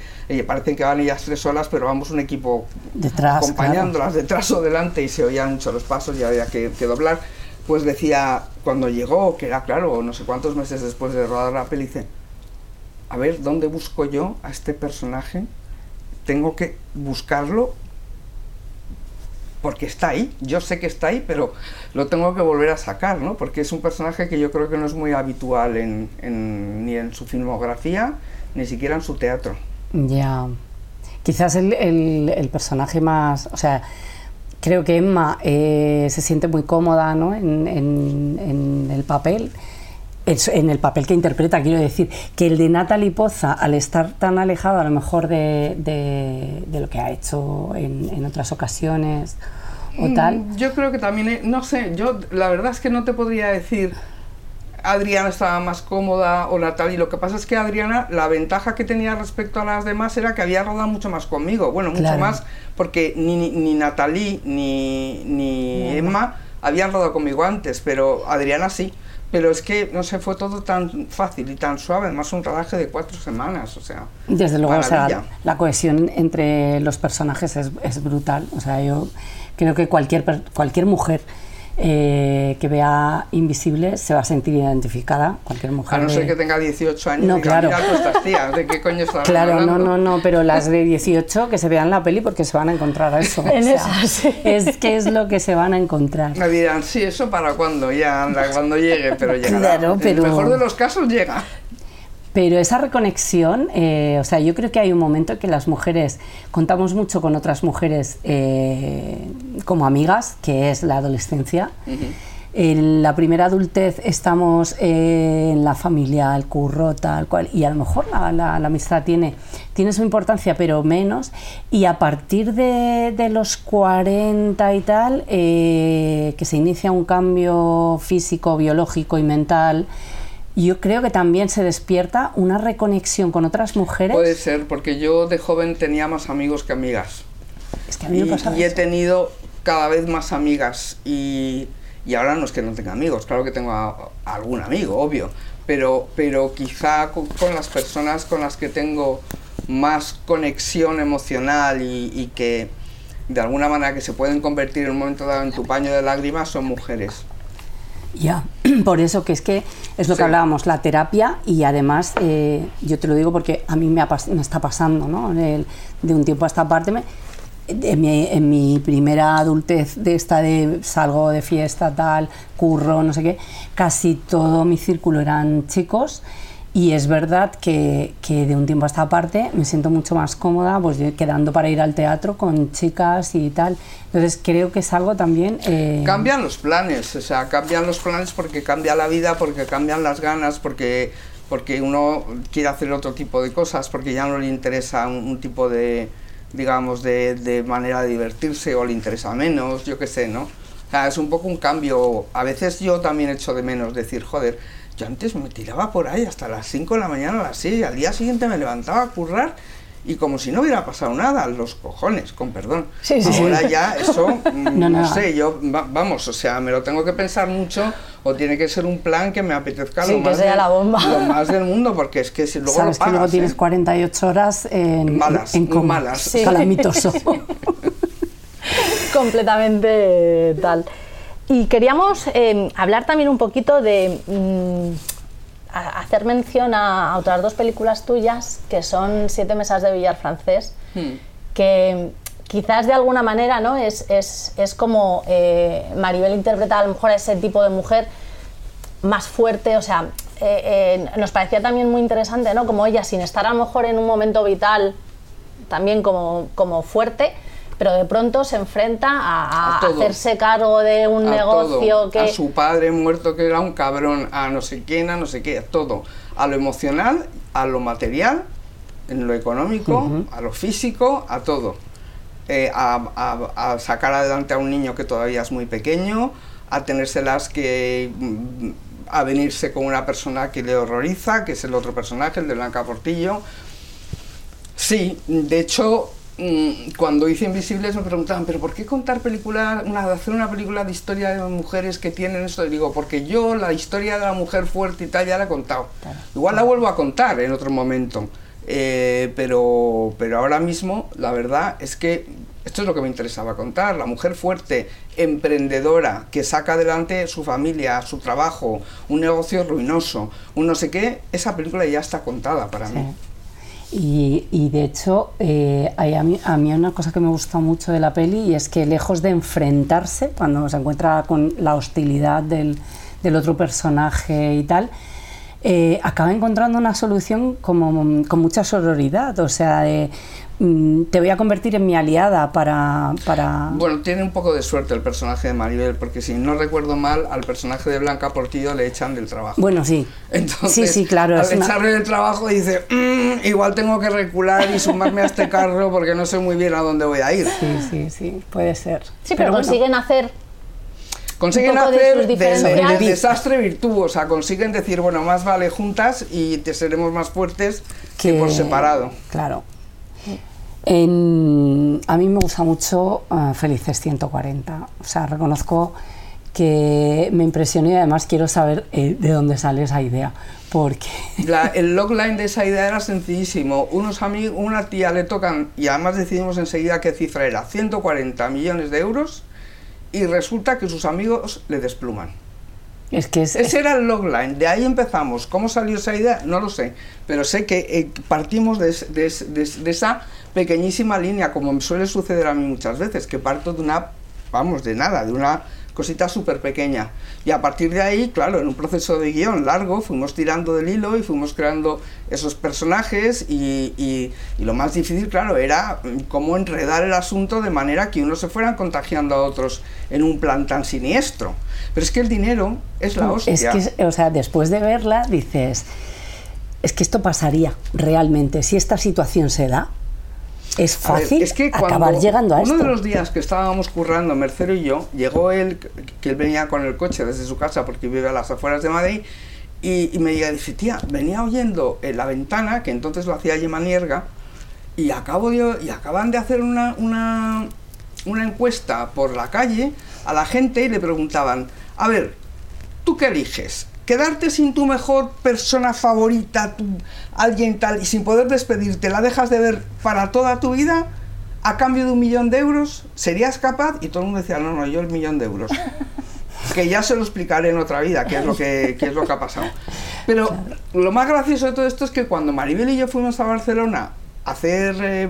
Parecen que van ellas tres solas, pero vamos un equipo
Detrás,
acompañándolas detrás o delante y se oían mucho los pasos y había que, que doblar. Pues decía, cuando llegó, que era claro, no sé cuántos meses después de rodar la peli, dice, a ver, ¿dónde busco yo a este personaje? Tengo que buscarlo porque está ahí, yo sé que está ahí, pero lo tengo que volver a sacar, ¿no? Porque es un personaje que yo creo que no es muy habitual en, ni en su filmografía, ni siquiera en su teatro.
Ya. Quizás el, el- personaje más. O sea, creo que Emma eh, se siente muy cómoda ¿no? en- en el papel. En el papel que interpreta, quiero decir, que el de Natalie Poza, al estar tan alejado a lo mejor de, de- de lo que ha hecho en, en otras ocasiones o tal,
Mm, Yo creo que también, eh, no sé, yo la verdad es que no te podría decir Adriana estaba más cómoda o Natalie. Lo que pasa es que Adriana, la ventaja que tenía respecto a las demás era que había rodado mucho más conmigo. Bueno, mucho
Claro.
más porque ni, ni, ni Natalie ni, ni Emma habían rodado conmigo antes, pero Adriana sí. Pero es que, no sé, fue todo tan fácil y tan suave, además un rodaje de cuatro semanas, o sea.
Desde luego, o sea,
maravilla.
la cohesión entre los personajes es, es brutal. O sea, yo creo que cualquier, cualquier mujer eh, que vea Invisible se va a sentir identificada. Cualquier mujer.
A no
de-
ser que tenga 18 años
No,
y
claro.
"Mira tú estas tías, ¿de qué coño estás
Claro, no,
hablando?".
no, no, pero las de 18 que se vean la peli porque se van a encontrar a eso.
En
o sea,
esas, sí.
Es que es lo que se van a encontrar.
Me dirán, sí, eso para cuando, ya anda, cuando llegue, pero llegará.
Claro,
En
pero-
el mejor de los casos llega.
Pero esa reconexión, eh, o sea, yo creo que hay un momento en que las mujeres contamos mucho con otras mujeres eh, como amigas, que es la adolescencia. En la primera adultez estamos eh, en la familia, el curro, tal cual, y a lo mejor la, la- la amistad tiene, tiene su importancia, pero menos. Y a partir de, de los 40 y tal, eh, que se inicia un cambio físico, biológico y mental, yo creo que también se despierta una reconexión con otras mujeres.
Puede ser, porque yo de joven tenía más amigos que amigas.
es que a mí me
Y,
pasa
y he tenido cada vez más amigas. Y, y ahora no es que no tenga amigos, claro que tengo a- a algún amigo, obvio. Pero, pero quizá con, con las personas con las que tengo más conexión emocional y, y que de alguna manera que se pueden convertir en un momento dado en tu paño de lágrimas son mujeres.
Ya, por eso que es que es lo
Sí.
que hablábamos, la terapia y además, eh, yo te lo digo porque a mí me, ha me está pasando, ¿no? El- de un tiempo a esta parte, me- en, mi, en mi primera adultez de esta de salgo de fiesta, tal, curro, no sé qué, casi todo mi círculo eran chicos y es verdad que, que de un tiempo a esta parte me siento mucho más cómoda pues quedando para ir al teatro con chicas y tal. Entonces creo que es algo también... eh,
Cambian los planes, o sea, cambian los planes porque cambia la vida, porque cambian las ganas, porque, porque uno quiere hacer otro tipo de cosas, porque ya no le interesa un, un tipo de, digamos, de, de manera de divertirse o le interesa menos, yo qué sé, ¿no? O sea, es un poco un cambio. A veces yo también echo de menos decir, joder, yo antes me tiraba por ahí hasta las 5 de la mañana, a las 6, y al día siguiente me levantaba a currar y como si no hubiera pasado nada, los cojones, con perdón.
Sí, sí, sí.
Ahora ya eso, mm,
No,
sé, yo, va- vamos, o sea, me lo tengo que pensar mucho o tiene que ser un plan que me apetezca lo,
que
más
sea
del-
la bomba.
lo más del mundo, porque es que si luego
Sabes
lo
que luego
pagas,
tienes
¿eh?
48 horas en,
Malas,
en coma.
malas.
Calamitoso.
completamente tal. Y queríamos eh, hablar también un poquito de mm, a- hacer mención a, a otras dos películas tuyas, que son Siete mesas de billar francés,
Hmm.
que quizás de alguna manera ¿no? es, es, es como eh, Maribel interpreta a lo mejor a ese tipo de mujer más fuerte, o sea, eh, eh, nos parecía también muy interesante, ¿no? Como ella, sin estar a lo mejor en un momento vital, también como, como fuerte, pero de pronto se enfrenta a, hacerse cargo de un
a
negocio
todo,
que...
a su padre muerto que era un cabrón, a no sé quién, a no sé qué, a todo, a lo emocional, a lo material, en lo económico, a lo físico, a todo. Eh, a, a- a sacar adelante a un niño que todavía es muy pequeño, a tenérselas que mm, a venirse con una persona que le horroriza, que es el otro personaje, el de Blanca Portillo. Sí, de hecho, cuando hice Invisibles me preguntaban, ¿pero por qué contar películas, una, hacer una película de historia de mujeres que tienen esto? Y digo, porque yo la historia de la mujer fuerte y tal ya la he contado. Igual la vuelvo a contar en otro momento. Eh, pero, pero ahora mismo, la verdad es que esto es lo que me interesaba contar. La mujer fuerte, emprendedora, que saca adelante su familia, su trabajo, un negocio ruinoso, un no sé qué, esa película ya está contada para mí.
Y, y de hecho, eh, hay a, mí, a mí una cosa que me gusta mucho de la peli y es que lejos de enfrentarse, cuando se encuentra con la hostilidad del, del otro personaje y tal, eh, acaba encontrando una solución como, con mucha sororidad. O sea, de, mm, te voy a convertir en mi aliada para... para...
Bueno, tiene un poco de suerte el personaje de Maribel, porque si no recuerdo mal, al personaje de Blanca Portillo le echan del trabajo.
Bueno, sí.
Entonces,
sí, sí, claro.
al
es una-
echarle del trabajo dice, "Mm, igual tengo que recular y sumarme a este carro porque no sé muy bien a dónde voy a ir.
Sí, sí, sí, puede ser.
Sí, pero,
bueno,
consiguen hacer
Consiguen
de
hacer del-
diferencias.
desastre virtud, o sea, consiguen decir, bueno, más vale juntas y te seremos más fuertes que, por separado.
Claro. En- a mí me gusta mucho ah, Felices 140. O sea, reconozco que me impresionó y además quiero saber eh, de dónde sale esa idea. Porque.
La- el logline de esa idea era sencillísimo. Unos amigos, una tía le tocan, y además decidimos enseguida qué cifra era, 140 millones de euros, y resulta que sus amigos le despluman.
Es que es.
Ese era el logline, de ahí empezamos. ¿Cómo salió esa idea? No lo sé, pero sé que eh, partimos de, de de de esa pequeñísima línea, como me suele suceder a mí muchas veces, que parto de una, vamos, de nada, de una cosita súper pequeña. Y a partir de ahí, claro, en un proceso de guion largo, fuimos tirando del hilo y fuimos creando esos personajes y, y- y lo más difícil, claro, era cómo enredar el asunto de manera que unos se fueran contagiando a otros en un plan tan siniestro. Pero es que el dinero es la hostia.
es que, o sea, después de verla dices. Es que esto pasaría realmente. Si esta situación se da, es
ver,
fácil
es que cuando
acabar llegando a
uno
esto.
de los días que estábamos currando, Mercero y yo, llegó él, que él venía con el coche desde su casa porque vive a las afueras de Madrid, y, y me dice, tía, venía oyendo en la ventana, que entonces lo hacía Gemma Nierga, y, acabo de- y acaban de hacer una, una, una encuesta por la calle a la gente y le preguntaban, a ver, ¿tú qué eliges? ¿Quedarte sin tu mejor persona favorita, tu- alguien tal, y sin poder despedirte, la dejas de ver para toda tu vida a cambio de un millón de euros? ¿Serías capaz? Y todo el mundo decía, no, no, yo el millón de euros. que ya se lo explicaré en otra vida, qué es lo que, qué es lo que ha pasado. Pero lo más gracioso de todo esto es que cuando Maribel y yo fuimos a Barcelona a hacer eh,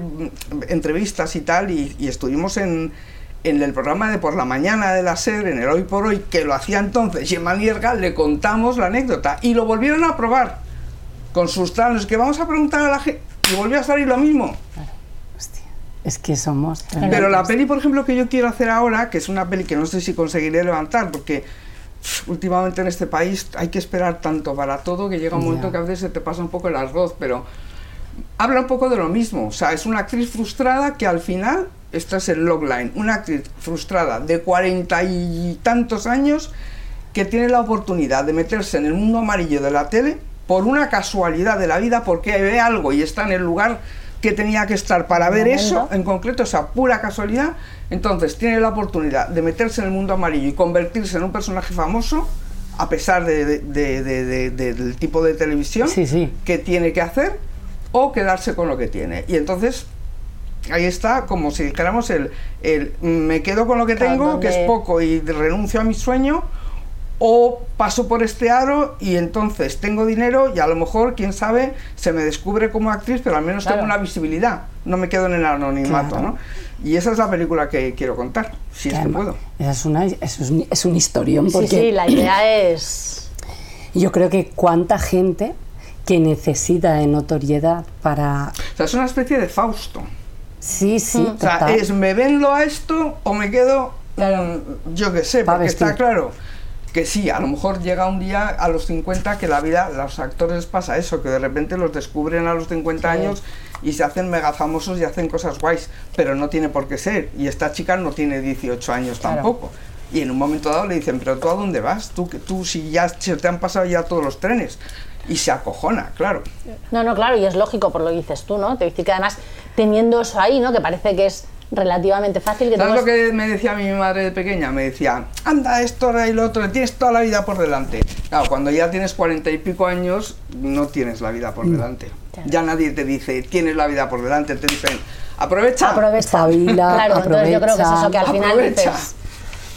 entrevistas y tal, y, y estuvimos en, en el programa de por la mañana de la SER, en el Hoy por Hoy, que lo hacía entonces Gemma Nierga, le contamos la anécdota y lo volvieron a probar con sus tranos, que vamos a preguntar a la gente, y volvió a salir lo mismo.
Hostia, es que somos.
Pero la peli, por ejemplo, que yo quiero hacer ahora, que es una peli que no sé si conseguiré levantar, porque últimamente en este país hay que esperar tanto para todo que llega un momento que a veces se te pasa un poco el arroz, pero habla un poco de lo mismo. O sea, es una actriz frustrada que al final, esta es el logline, una actriz frustrada de cuarenta y tantos años que tiene la oportunidad de meterse en el mundo amarillo de la tele por una casualidad de la vida, porque ve algo y está en el lugar que tenía que estar para ver eso, en concreto, esa pura casualidad, entonces tiene la oportunidad de meterse en el mundo amarillo y convertirse en un personaje famoso, a pesar de- de- de- de- de- de- del tipo de televisión
Sí, sí.
que tiene que hacer, o quedarse con lo que tiene. Y entonces ahí está como si dijéramos el, el me quedo con lo que tengo, que es poco, y renuncio a mi sueño, o paso por este aro y entonces tengo dinero y a lo mejor, quién sabe, se me descubre como actriz, pero al menos
Claro.
tengo una visibilidad, no me quedo en el anonimato,
Claro.
¿no? Y esa es la película que quiero contar, si es que puedo.
esa es, una, es, un- es un historión.
Sí,
Porque,
sí, la idea es...
Yo creo que cuánta gente que necesita de notoriedad para...
O sea, es una especie de Fausto.
Sí, sí,
O sea,
total.
es me vendo a esto o me quedo, mm, yo qué sé, porque está claro que sí, a lo mejor llega un día a los 50 que la vida, los actores pasa eso, que de repente los descubren a los 50 años y se hacen mega famosos y hacen cosas guays, pero no tiene por qué ser. Y esta chica no tiene 18 años
Claro.
tampoco. Y en un momento dado le dicen, pero tú a dónde vas? Tú, tú si ya se te han pasado ya todos los trenes. Y se acojona, claro.
No, no, claro, y es lógico por lo que dices tú, ¿no? Te decir que además teniendo eso ahí, ¿no? Que parece que es relativamente fácil. Que
¿Sabes lo que me decía mi madre de pequeña? Me decía, anda esto, y lo otro, tienes toda la vida por delante. Claro, cuando ya tienes cuarenta y pico años, no tienes la vida por delante.
Claro.
Ya nadie te dice, tienes la vida por delante, te dicen, aprovecha.
Aprovecha.
Espabila,
claro, entonces yo creo que es
aprovecha.
eso que al final
Aprovecha.
dices,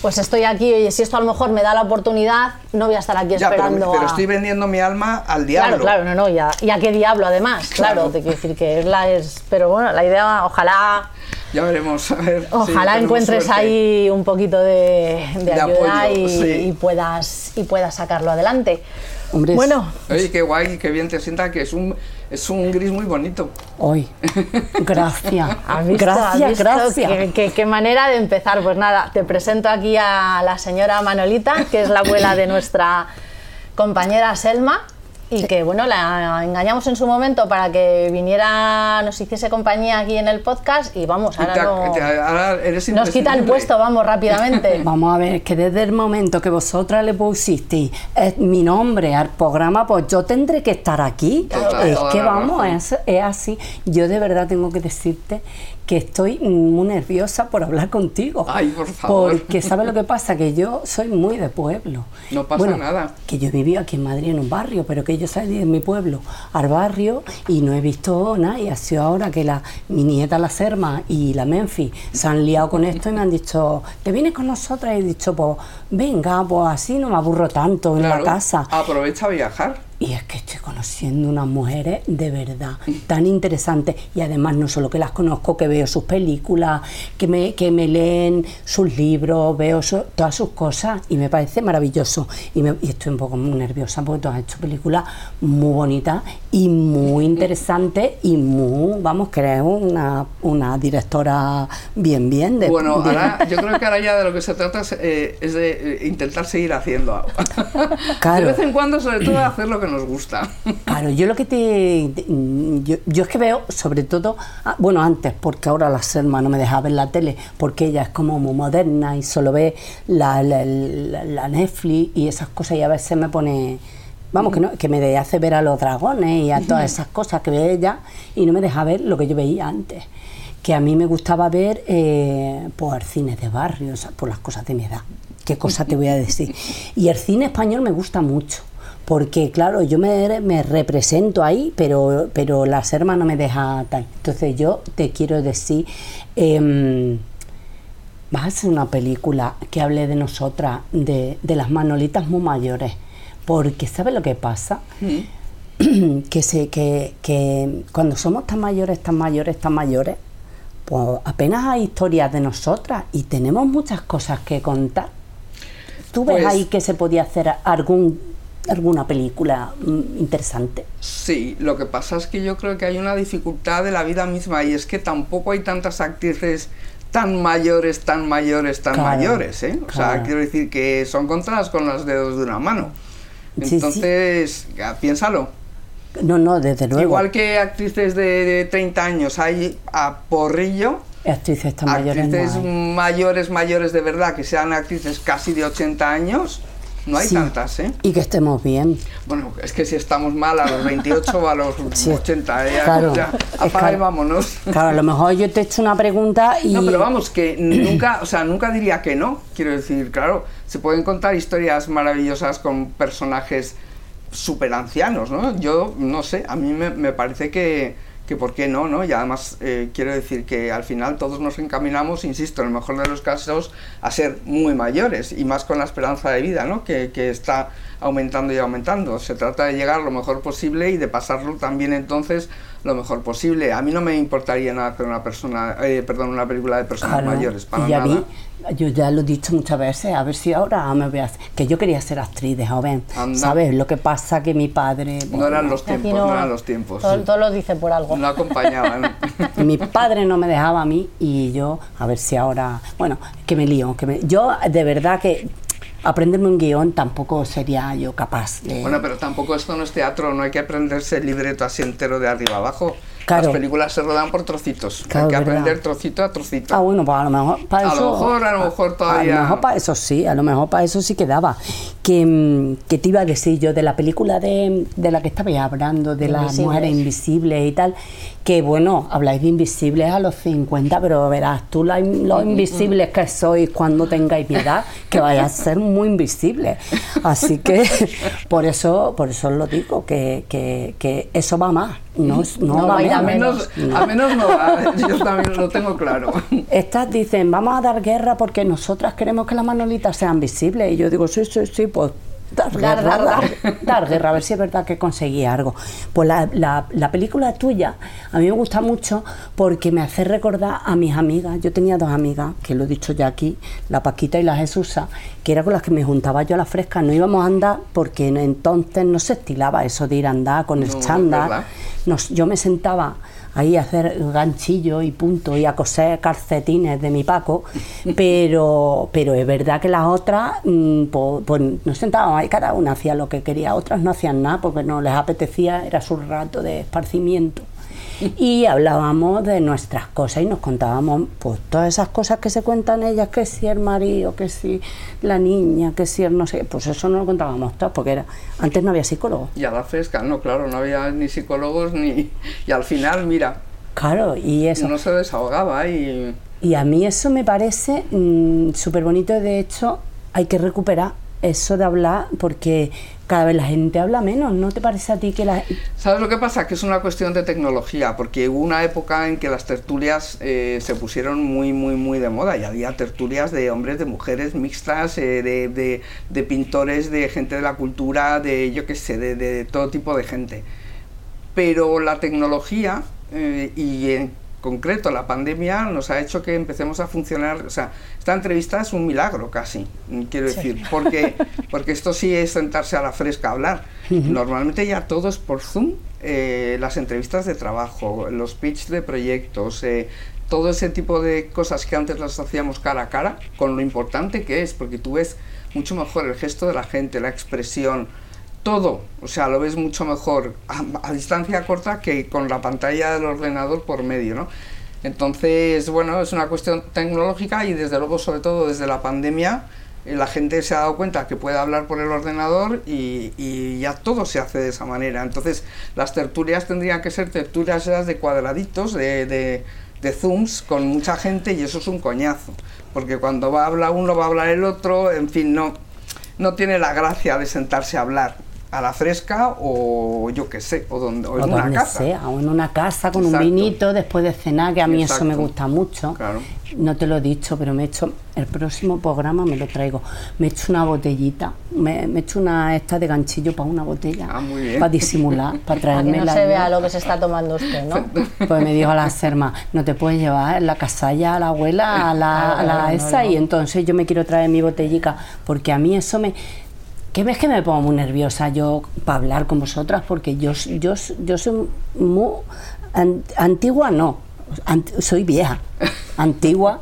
pues estoy aquí, oye, si esto a lo mejor me da la oportunidad, no voy a estar aquí
Ya,
esperando
pero
a...
estoy vendiendo mi alma al diablo.
Claro, claro, no, no, y a, y a qué diablo además, claro,
Claro.
te quiero decir que es la es, pero bueno, la idea, ojalá,
Ya veremos, a ver.
ojalá encuentres
suerte.
ahí un poquito de, de
De
ayuda
apoyo,
y,
sí.
y puedas y puedas sacarlo adelante.
Hombre,
bueno,
Oye, qué guay, qué bien te sienta, que es un, es un gris muy bonito.
Hoy. Gracias. Gracias, gracias.
Qué, qué- qué manera de empezar. Pues nada, te presento aquí a la señora Manolita, que es la abuela de nuestra compañera Selma. Y que bueno, la engañamos en su momento para que viniera, nos hiciese compañía aquí en el podcast y vamos,
Y
ahora,
te-
no-
te- ahora eres
nos quita el puesto, vamos rápidamente.
Vamos a ver, que desde el momento que vosotras le pusisteis eh, mi nombre al programa, pues yo tendré que estar aquí.
Total,
es que vamos, es así. Yo de verdad tengo que decirte que estoy muy nerviosa por hablar contigo.
Ay, por favor.
Porque ¿sabes lo que pasa? Que yo soy muy de pueblo.
No pasa
Bueno,
nada.
Que yo viví aquí en Madrid en un barrio, pero que yo salí de mi pueblo al barrio y no he visto nada. Y ha sido ahora que la, mi nieta la Serma y la Menfi se han liado con esto y me han dicho, ¿te vienes con nosotras? Y he dicho, pues venga, pues así no me aburro tanto en la casa.
Aprovecha a viajar.
Y es que estoy conociendo unas mujeres de verdad tan interesantes y además no solo que las conozco, que veo sus películas, que me, que me leen sus libros, veo todas sus cosas y me parece maravilloso. Y, me- estoy un poco nerviosa porque tú has hecho películas muy bonitas y muy interesantes y muy, vamos, eres una, una directora bien, bien. De,
Bueno, ahora, yo creo que ahora ya de lo que se trata es, eh, es de eh, intentar seguir haciendo algo.
Claro.
De vez en cuando, sobre todo, hacer lo que nos gusta.
Claro, yo lo que te. te- yo, yo es que veo, sobre todo. ah, Bueno, antes, porque ahora la Selma no me deja ver la tele, porque ella es como muy moderna y solo ve la, la- la- la Netflix y esas cosas, y a veces me pone. Vamos, que, no, que me de- hace ver a los dragones y a todas esas cosas que ve ella y no me deja ver lo que yo veía antes. Que a mí me gustaba ver eh, pues, cine de barrio, o sea, por las cosas de mi edad. ¿Qué cosa te voy a decir? Y el cine español me gusta mucho porque claro, yo me, me represento ahí, pero, pero la Serma no me deja tal. Entonces yo te quiero decir, em, vas a hacer una película que hable de nosotras, de, de las manolitas muy mayores, porque ¿sabes lo que pasa? que, se, que, que cuando somos tan mayores, tan mayores, tan mayores, pues apenas hay historias de nosotras y tenemos muchas cosas que contar. ¿Tú ves
Pues-
ahí que se podía hacer algún, alguna película mm, interesante?
Sí, lo que pasa es que yo creo que hay una dificultad de la vida misma y es que tampoco hay tantas actrices tan mayores, tan mayores, tan
Claro,
mayores, ¿eh? O sea, quiero decir que son contadas con los dedos de una mano.
Sí, sí.
Entonces, ya, piénsalo.
No, no, desde luego.
Igual que actrices de, de 30 años hay a porrillo,
actrices tan mayores
actrices mayores, mayores de verdad, que sean actrices casi de 80 años, no hay
Sí.
tantas, ¿eh?
Y que estemos bien.
Bueno, es que si estamos mal a los 28 o a los
Sí.
80, ya,
Claro,
ya, apaga y vámonos.
Claro, a lo mejor yo te he hecho una pregunta y...
No, pero vamos, que nunca, o sea, nunca diría que no. Quiero decir, claro, se pueden contar historias maravillosas con personajes súper ancianos, ¿no? Yo, no sé, a mí me, me parece que, que por qué no, ¿no? Y además eh, quiero decir que al final todos nos encaminamos, insisto, en el mejor de los casos, a ser muy mayores y más con la esperanza de vida, ¿no? Que, que está aumentando y aumentando. Se trata de llegar lo mejor posible y de pasarlo también entonces lo mejor posible. A mí no me importaría nada hacer una persona, eh, perdón, una película de personas
Claro,
mayores, para
y a
nada.
mí, yo ya lo he dicho muchas veces, a ver si ahora me voy a hacer, que yo quería ser actriz de joven,
Anda.
¿sabes? Lo que pasa que mi padre,
No eran los tiempos, no, eran los tiempos.
Todo, todo lo dice por algo.
No acompañaban.
mi padre no me dejaba a mí y yo, a ver si ahora, bueno, que me lío, que me, yo de verdad que aprenderme un guion tampoco sería yo capaz de...
Bueno, pero tampoco esto no es teatro, no hay que aprenderse el libreto así entero de arriba abajo.
Claro.
Las películas se rodan por trocitos.
Claro,
hay que
verdad.
aprender trocito a trocito.
Ah, bueno, pues a lo mejor para
A lo
eso.
mejor, a lo mejor todavía-
A lo mejor para eso sí, a lo mejor para eso sí quedaba. Que, mm, que te iba a decir yo de la película de, de la que estabais hablando, de las mujeres invisibles y tal, que bueno, habláis de invisibles a los 50, pero verás, tú la- los invisibles que sois cuando tengáis mi edad, que vais a ser muy invisibles. Así que por eso, por eso os lo digo, que, que, que eso va más, no, no,
No
va
a ir a
menos.
A menos no va, yo también lo tengo claro.
Estas dicen, vamos a dar guerra porque nosotras queremos que las manolitas sean visibles. Y yo digo, sí, sí, sí, pues dar guerra,
dar,
dar, dar guerra, a ver si es verdad que conseguí algo. Pues la, la- la película tuya a mí me gusta mucho porque me hace recordar a mis amigas. Yo tenía dos amigas, que lo he dicho ya aquí, la Paquita y la Jesusa, que era con las que me juntaba yo a la fresca. No íbamos a andar porque entonces no se estilaba eso de ir a andar con el
No,
chándal. Nos- yo me sentaba ahí a hacer ganchillo y punto y a coser calcetines de mi Paco, pero, pero es verdad que las otras pues, pues nos sentábamos ahí, cada una hacía lo que quería, otras no hacían nada porque no les apetecía, era su rato de esparcimiento. Y hablábamos de nuestras cosas y nos contábamos pues todas esas cosas que se cuentan ellas, que si el marido, que si la niña, que si el no sé, pues eso no lo contábamos todas porque era antes no había psicólogo.
Y a la fresca, no, claro, no había ni psicólogos ni... Y al final, mira,
Claro, y eso.
uno se desahogaba y...
Y a mí eso me parece súper bonito, de hecho hay que recuperar eso de hablar porque cada vez la gente habla menos, ¿no te parece a ti que la...
¿Sabes lo que pasa? Que es una cuestión de tecnología, porque hubo una época en que las tertulias eh, se pusieron muy, muy, muy de moda y había tertulias de hombres, de mujeres mixtas, eh, de, de- de pintores, de gente de la cultura, de yo qué sé, de, de todo tipo de gente. Pero la tecnología eh, y en concreto la pandemia nos ha hecho que empecemos a funcionar, o sea, esta entrevista es un milagro casi, quiero decir, porque, porque esto sí es sentarse a la fresca a hablar. Normalmente ya todo es por Zoom, eh, las entrevistas de trabajo, los pitch de proyectos, eh, todo ese tipo de cosas que antes las hacíamos cara a cara, con lo importante que es, porque tú ves mucho mejor el gesto de la gente, la expresión, todo, o sea, lo ves mucho mejor a, distancia corta que con la pantalla del ordenador por medio, ¿no? Entonces, bueno, es una cuestión tecnológica y desde luego, sobre todo desde la pandemia, eh, la gente se ha dado cuenta que puede hablar por el ordenador y, ya todo se hace de esa manera. Entonces, las tertulias tendrían que ser tertulias de cuadraditos, de, de, de zooms, con mucha gente y eso es un coñazo. Porque cuando va a hablar uno, va a hablar el otro, en fin, no, no tiene la gracia de sentarse a hablar a la fresca o yo qué sé, o, donde, o en
o
una
donde
casa.
sea, o en una casa con
Exacto.
un vinito después de cenar, que a mí eso me gusta mucho.
Claro.
No te lo he dicho, pero me he hecho, el próximo programa me lo traigo. Me he hecho una botellita, me, me he hecho una esta de ganchillo para una botella,
Ah, muy bien.
para disimular, para
Para que
traerme
no
la
se vea lo que se está tomando usted, ¿no?
Pues me dijo la serma, no te puedes llevar en la casalla a la abuela, a la, a la
Claro, no,
esa,
no.
y entonces yo me quiero traer mi botellica, porque a mí eso me... ¿Qué ves que me pongo muy nerviosa yo para hablar con vosotras? Porque yo, yo, yo soy muy... an- antigua no, ant- soy vieja. Antigua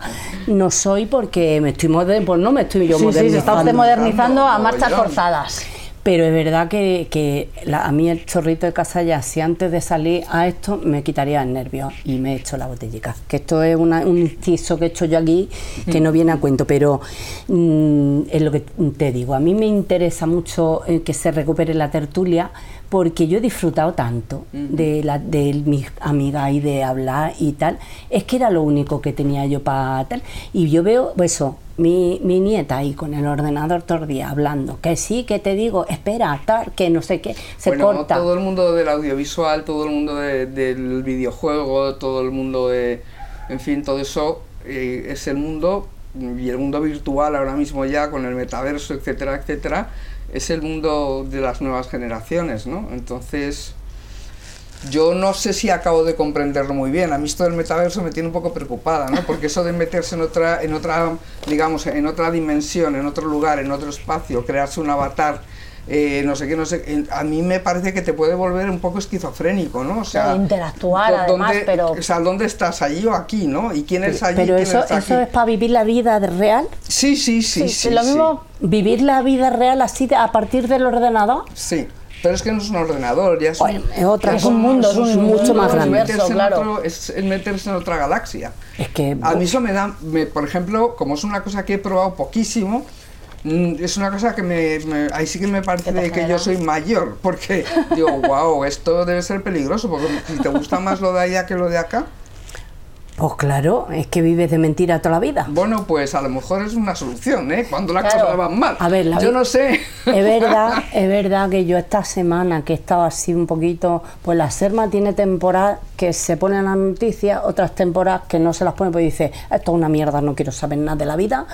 no soy porque me estoy modernizando, pues no me estoy yo
Sí, sí, se está usted
modernizando.
a marchas forzadas.
Pero es verdad que, que la- a mí el chorrito de casalla, si antes de salir a esto me quitaría el nervio y me he hecho la botellica. Que esto es una- un inciso que he hecho yo aquí que no viene a cuento, pero mm, es lo que te digo. A mí me interesa mucho eh, que se recupere la tertulia porque yo he disfrutado tanto de, la, de mis amigas y de hablar y tal. Es que era lo único que tenía yo para tal. Y yo veo pues eso, mi, mi nieta ahí con el ordenador todo el día hablando, que sí, que te digo, espera, tal, que no sé qué, se
bueno,
corta.
todo el mundo del audiovisual, todo el mundo de- del videojuego, todo el mundo de... En fin, todo eso eh, es el mundo, y el mundo virtual ahora mismo ya, con el metaverso, etcétera, etcétera, es el mundo de las nuevas generaciones, ¿no? Entonces, yo no sé si acabo de comprenderlo muy bien. A mí esto del metaverso me tiene un poco preocupada, ¿no? Porque eso de meterse en otra, en otra, digamos, en otra dimensión, en otro lugar, en otro espacio, crearse un avatar, eh, no sé qué, no sé, eh, a mí me parece que te puede volver un poco esquizofrénico, ¿no? O sea,
interactuar,
¿dó-
además,
dónde-
pero-
O sea, ¿dónde estás? ¿Allí o aquí, no? ¿Y quién es allí?
Pero
quién
eso,
está
eso
aquí?
es para vivir la vida real.
Sí, sí, sí, sí.
Sí, lo
sí.
mismo
Vivir la vida real así a partir del ordenador.
Sí, pero es que no es un ordenador, ya es,
Bueno, es otra
Es un mundo, es un
mucho más
es
grande.
en otro- es meterse en otra galaxia.
Es que
A mí eso me da, me- por ejemplo, como es una cosa que he probado poquísimo, mm, es una cosa que me, me- ahí sí que me parece
Que genera.
yo soy mayor, porque digo, wow, esto debe ser peligroso, porque si te gusta más lo de allá que lo de acá,
Pues claro, es que vives de mentira toda la vida.
bueno, pues a lo mejor es una solución, ¿eh? Cuando las
Claro.
cosas van mal.
A ver, la
yo no sé.
Es verdad, es verdad que yo esta semana que he estado así un poquito, pues la Serma tiene temporadas que se ponen las noticias, otras temporadas que no se las pone, pues dice, esto es una mierda, no quiero saber nada de la vida,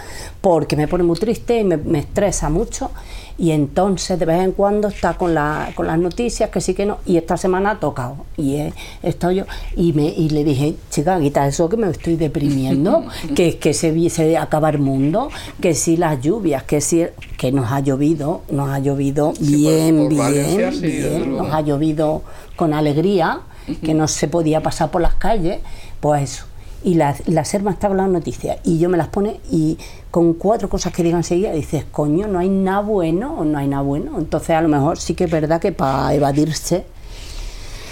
porque me pone muy triste y me, me estresa mucho. Y entonces de vez en cuando está con, la, con las noticias, que sí que no, y esta semana ha tocado. Y he, estado yo, y, me, y le dije, chica, quita eso que me estoy deprimiendo, que, que se, se acaba el mundo, que si las lluvias, que si que nos ha llovido, nos ha llovido bien,
por
bien,
Valencia, sí, desde
bien, nos ha llovido con alegría, que no se podía pasar por las calles, pues eso. Y la, la está con las noticias y yo me las pone y con cuatro cosas que digan enseguida dices, coño, no hay nada bueno o no hay nada bueno. Entonces a lo mejor sí que es verdad que para evadirse,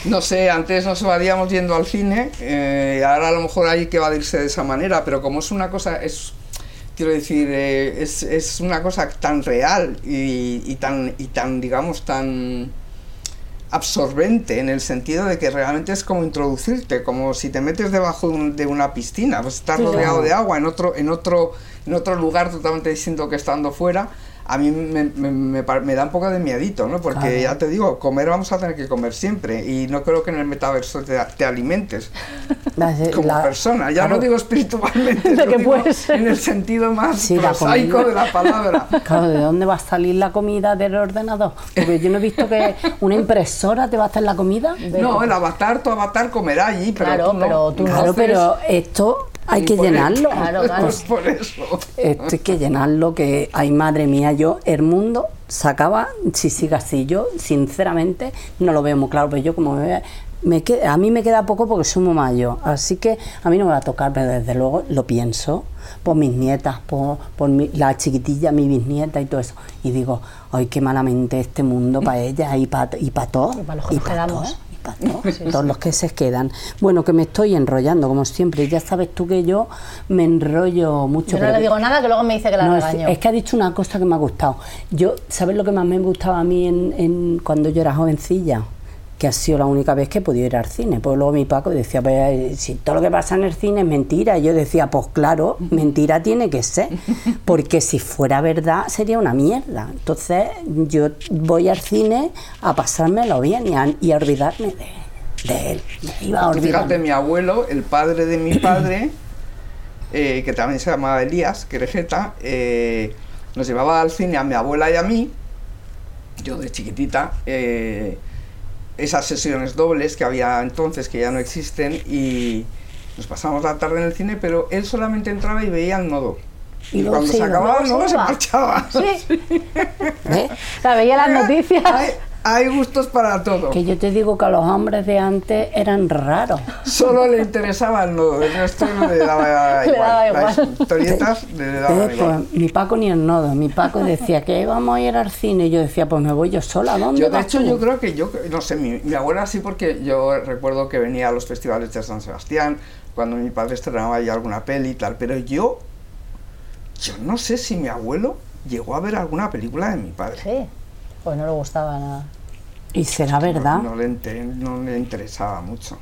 No sé, antes nos evadíamos yendo al cine, eh, ahora a lo mejor hay que evadirse de esa manera, pero como es una cosa, es, quiero decir, eh, es, es una cosa tan real y, y tan, y tan, digamos, tan absorbente en el sentido de que realmente es como introducirte, como si te metes debajo de, un- de una piscina, pues estás rodeado de agua en otro, en otro, en otro lugar totalmente distinto que estando fuera. A mí me, me- me me da un poco de miedito, ¿no? Porque
Claro.
ya te digo, comer vamos a tener que comer siempre y no creo que en el metaverso te, te alimentes
la-
como
la-
persona. Ya
claro,
no digo espiritualmente,
De que
digo en el sentido más
Sí, la
prosaico
comida.
de la palabra.
Claro, ¿de dónde va a salir la comida del ordenador? Porque yo no he visto que una impresora te va a hacer la comida.
No, el avatar, tu avatar comerá allí, pero
Claro,
tú no.
pero tú no.
Claro,
Entonces,
pero esto hay que llenarlo.
Claro, claro.
Pues por eso.
Esto hay que llenarlo, que, ay madre mía, yo, el mundo se acaba si sigue así. Yo, sinceramente, no lo veo muy claro, pero yo como me, me queda- a mí me queda poco porque soy muy mayor, así que a mí no me va a tocar, pero desde luego lo pienso por mis nietas, por, por mi- la chiquitilla, mi bisnieta y todo eso. Y digo, ay, qué malamente este mundo para ellas y para y pa todos.
Y pa' los que nos quedamos.
Todos, todos los que se quedan. Bueno, que me estoy enrollando, como siempre. Ya sabes tú que yo me enrollo mucho.
Yo no le
que-
digo nada que luego me dice que la
no, es,
regaño.
es que ha dicho una cosa que me ha gustado. Yo, ¿sabes lo que más me gustaba a mí en, en- cuando yo era jovencilla? Que ha sido la única vez que he podido ir al cine. Pues luego mi Paco decía, pues, eh, si todo lo que pasa en el cine es mentira. Y yo decía, pues claro, mentira tiene que ser. Porque si fuera verdad sería una mierda. Entonces yo voy al cine a pasármelo bien y a, y a olvidarme de, de él. Me iba a olvidar.
Fíjate, mi abuelo, el padre de mi padre, eh, que también se llamaba Elías, Querejeta, eh, nos llevaba al cine a mi abuela y a mí, yo de chiquitita, eh, esas sesiones dobles que había entonces, que ya no existen, y nos pasamos la tarde en el cine, pero él solamente entraba y veía el nodo.
Y
cuando
se
acababa nodo
se
se marchaba.
Sí, sea, veía las noticias.
Hay gustos para todo.
Que yo te digo que los hombres de antes eran raros.
Solo le interesaba el nodo, el resto no le daba
Le
igual.
daba
Las
igual.
historietas le daban igual.
mi Paco ni el nodo. Mi Paco decía que íbamos a ir al cine. Y yo decía, pues me voy yo sola. ¿A ¿Dónde
Yo, de
vas
hecho,
tú?
yo creo que yo, no sé, mi, mi abuela sí, porque yo recuerdo que venía a los festivales de San Sebastián, cuando mi padre estrenaba ahí alguna peli y tal, pero yo, yo no sé si mi abuelo llegó a ver alguna película de mi padre.
Sí, pues no le gustaba nada.
Y será verdad.
No, no le, no le interesaba mucho.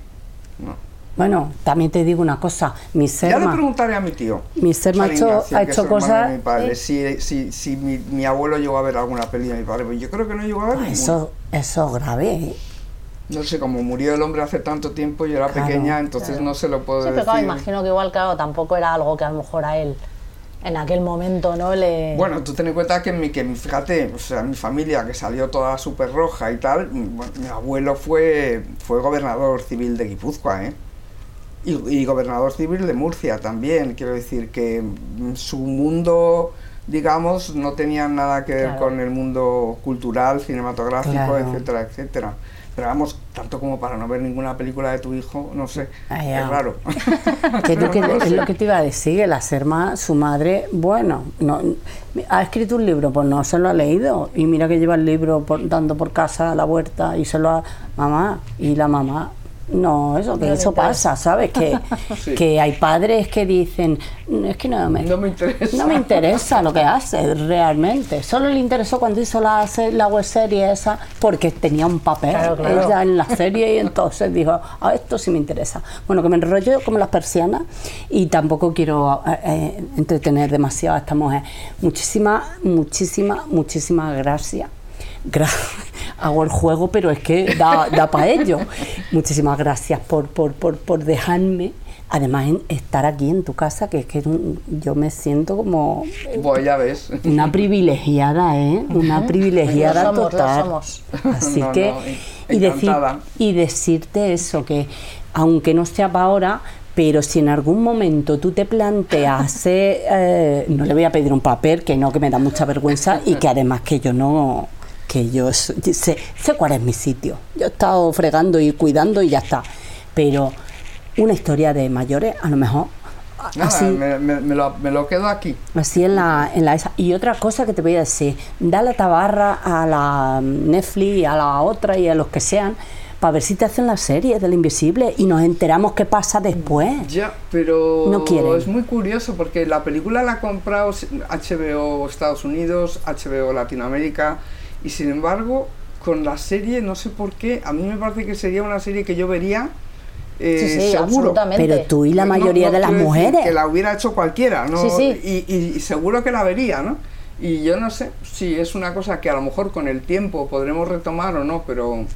No.
Bueno, también te digo una cosa. Mi
Ya le preguntaré a mi tío.
mi hecho,
Ignacio,
ha hecho cosas.
mi padre, si, si, si mi, mi abuelo llegó a ver alguna peli de mi padre, pues yo creo que no llegó a ver
Ah. Eso, eso es grave. ¿eh?
No sé, como murió el hombre hace tanto tiempo, yo era
Claro,
pequeña, entonces no se lo puedo
Sí, pero claro, imagino que igual, claro, tampoco era algo que a lo mejor a él en aquel momento, ¿no? Le...
Bueno, tú ten en cuenta que mi, que mi, fíjate, o sea, mi familia que salió toda súper roja y tal, bueno, mi abuelo fue, fue gobernador civil de Guipúzcoa, ¿eh? Y, y gobernador civil de Murcia también, quiero decir que su mundo, digamos, no tenía nada que ver
Claro.
con el mundo cultural, cinematográfico,
Claro.
etcétera, etcétera. Pero vamos, tanto como para no ver ninguna película de tu hijo, no sé,
Ah,
es raro.
Que es lo que,
No lo
es
sé.
lo que te iba a decir, que la Serma, su madre, bueno, no, ha escrito un libro, pues no se lo ha leído. Y mira que lleva el libro por- dando por casa a la huerta y se lo ha. Mamá, y la mamá. No, eso, que eso pasa, ¿sabes? Que,
Sí.
que hay padres que dicen, "Mm, es que no me,
No me interesa.
no me interesa lo que hace realmente. Solo le interesó cuando hizo la, la web serie esa porque tenía un papel
Claro, claro.
ella en la serie y entonces dijo, a esto sí me interesa. Bueno, que me enrollo como las persianas y tampoco quiero eh, eh, entretener demasiado a esta mujer. Muchísimas, muchísimas, muchísimas gracias. Hago el juego, pero es que da, da para ello. Muchísimas gracias por, por, por, por dejarme, además, en estar aquí en tu casa, que es que yo me siento como
Pues ya ves.
una privilegiada, ¿eh? Una privilegiada
Lo somos, lo
total.
somos.
Así
No,
que
no,
y, decir,
encantada.
y decirte eso que aunque no sea para ahora, pero si en algún momento tú te planteas, ser, eh, no le voy a pedir un papel, que no, que me da mucha vergüenza y que además que yo no, que yo sé, sé cuál es mi sitio. Yo he estado fregando y cuidando y ya está. Pero una historia de mayores, a lo mejor,
Nada,
así,
me, me- me lo, me lo quedo aquí.
Así en la, en la esa. Y otra cosa que te voy a decir, da la tabarra a la Netflix, a la otra y a los que sean, para ver si te hacen la serie del Invisible y nos enteramos qué pasa después.
Ya, pero
No quieren.
es muy curioso porque la película la ha comprado HBO Estados Unidos, HBO Latinoamérica y sin embargo con la serie no sé por qué, a mí me parece que sería una serie que yo vería eh,
Sí, sí,
seguro.
absolutamente.
Pero tú y la mayoría
no
de las mujeres.
Que la hubiera hecho cualquiera, ¿no?
Sí, sí.
Y, y- y seguro que la vería, ¿no? Y yo no sé si es una cosa que a lo mejor con el tiempo podremos retomar o no, pero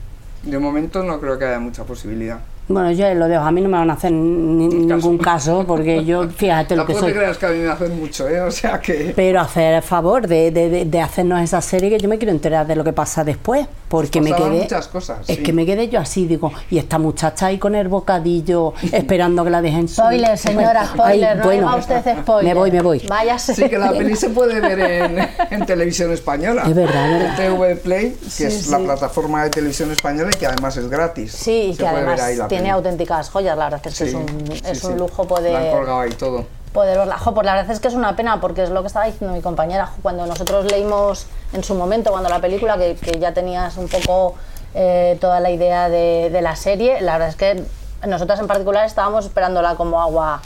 de momento no creo que haya mucha posibilidad.
Bueno, yo lo dejo, a mí no me van a hacer ni- ningún caso, porque yo, fíjate lo que soy.
creas que a mí me hacen mucho, ¿eh? O sea que...
Pero hacer el favor de, de- de- de hacernos esa serie que yo me quiero enterar de lo que pasa después, porque me quedé...
muchas cosas,
Es
sí.
que me quedé yo así, digo, y esta muchacha ahí con el bocadillo esperando que la dejen subir.
Spoiler, señora,
Ay,
spoiler, no
bueno,
haga usted spoiler.
Me voy, me voy.
Váyase.
Sí, que la peli se puede ver en, en televisión española.
Es verdad, verdad.
En TV Play, que
Sí,
es la
sí.
plataforma de televisión española y que además es gratis.
Sí,
Se
que
puede ver
además
ahí la
tiene auténticas joyas, la verdad es que
Sí,
es un,
sí,
es un lujo
La han
poder,
colgado ahí todo.
poder verla. Jo, pues la verdad es que es una pena, porque es lo que estaba diciendo mi compañera, cuando nosotros leímos en su momento, cuando la película, que, que ya tenías un poco eh, toda la idea de, de la serie, la verdad es que nosotras en particular estábamos esperándola como agua,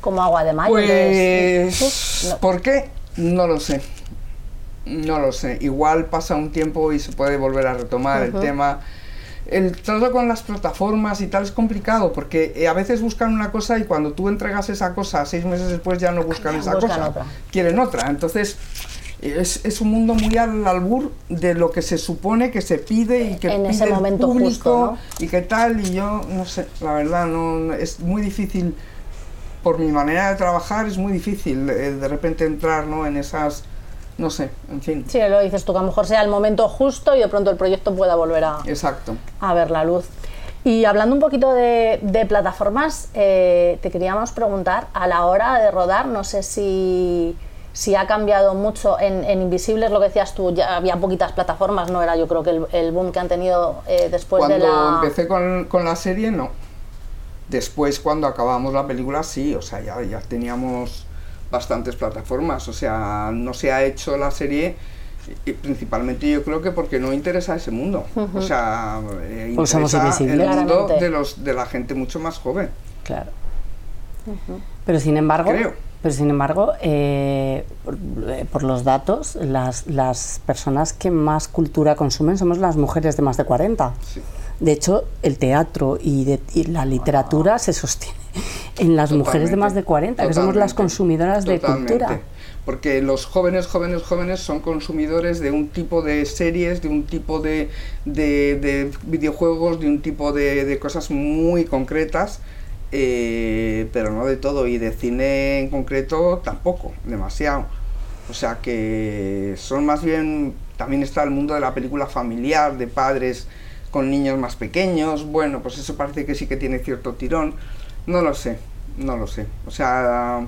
como agua de mayo.
Pues,
no.
¿por qué? No lo sé. No lo sé. Igual pasa un tiempo y se puede volver a retomar el tema. El trato con las plataformas y tal es complicado porque eh, a veces buscan una cosa y cuando tú entregas esa cosa seis meses después ya no buscan esa
Buscan
cosa.
otra.
Quieren otra. Entonces es, es un mundo muy al albur de lo que se supone que se pide y que
En
pide
ese
el
momento
público
justo,
y qué tal. Y yo no sé, la verdad, no- es muy difícil por mi manera de trabajar es muy difícil eh, de repente entrar ¿no? en esas, no sé, en fin.
Sí, lo dices tú, que a lo mejor sea el momento justo y de pronto el proyecto pueda volver a,
Exacto.
a ver la luz. Y hablando un poquito de, de plataformas, eh, te queríamos preguntar, a la hora de rodar, no sé si, si ha cambiado mucho en, en Invisibles, lo que decías tú, ya había poquitas plataformas, no era yo creo que el, el boom que han tenido eh, después
Cuando
de la...
empecé con, con la serie, no. Después, cuando acabamos la película, sí, o sea, ya, ya teníamos bastantes plataformas, o sea, no se ha hecho la serie y principalmente yo creo que porque no interesa ese mundo, o sea, eh,
Pues somos
interesa el mundo
Claramente.
de, los, de la gente mucho más joven.
Claro. Pero sin embargo,
Creo.
pero sin embargo, eh, por, eh, por los datos, las, las personas que más cultura consumen somos las mujeres de más de 40.
Sí.
De hecho, el teatro y, de- y la literatura se sostiene en las mujeres de más de 40, que somos las
Totalmente,
consumidoras de cultura.
Porque los jóvenes, jóvenes, jóvenes son consumidores de un tipo de series, de un tipo de, de- de videojuegos, de un tipo de, de cosas muy concretas eh, pero no de todo, y de cine en concreto tampoco, demasiado. O sea que son más bien, también está el mundo de la película familiar, de padres con niños más pequeños, bueno, pues eso parece que sí que tiene cierto tirón, no lo sé, no lo sé. O sea,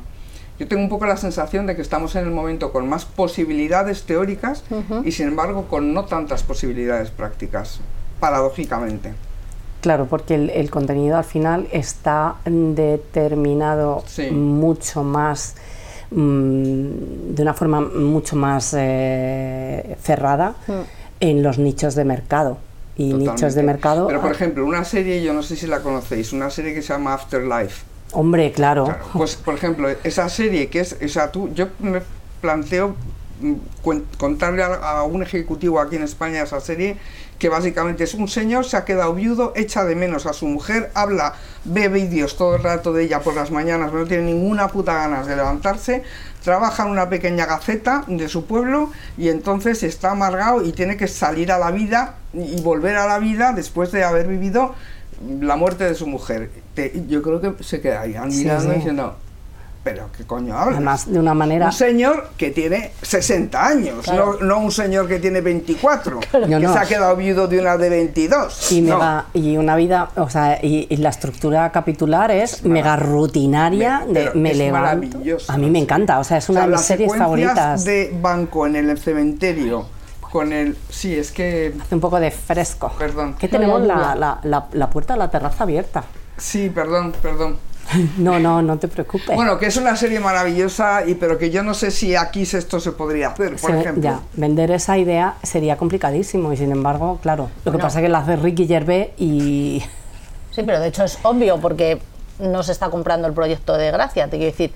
yo tengo un poco la sensación de que estamos en el momento con más posibilidades teóricas y sin embargo con no tantas posibilidades prácticas, paradójicamente.
Claro, porque el, contenido al final está determinado mucho más, mm, de una forma mucho más eh, cerrada mm. en los nichos de mercado. Y nichos de mercado.
Pero por ejemplo, una serie, yo no sé si la conocéis, una serie que se llama Afterlife.
Hombre, claro.
pues por ejemplo, esa serie que es, o sea, tú, yo me planteo mm, contarle a, un ejecutivo aquí en España esa serie que básicamente es un señor, se ha quedado viudo, echa de menos a su mujer, habla, ve vídeos todo el rato de ella por las mañanas, no tiene ninguna puta ganas de levantarse, trabaja en una pequeña gaceta de su pueblo y entonces está amargado y tiene que salir a la vida y volver a la vida después de haber vivido la muerte de su mujer. yo creo que se quedarían mirando diciendo, pero ¿qué coño habla?
Además, de una manera...
Un señor que tiene 60 años, no, un señor que tiene 24, que se ha quedado viudo de una de 22.
Y, y una vida, o sea, y, la estructura capitular es, mega rutinaria, de me levanto. A mí me encanta, o sea, es una de mis series favoritas.
de banco en el cementerio con el... Sí, es que...
Hace un poco de fresco.
Perdón.
Que tenemos la, la, la, puerta de la terraza abierta.
Sí, perdón, perdón.
No, no, no te preocupes.
Bueno, que es una serie maravillosa, y pero que yo no sé si aquí esto se podría hacer, por ejemplo.
Ya, vender esa idea sería complicadísimo, y sin embargo, claro, lo que pasa es que la hace Ricky Gervais y...
Sí, pero de hecho es obvio, porque no se está comprando el proyecto de Gracia, te quiero decir.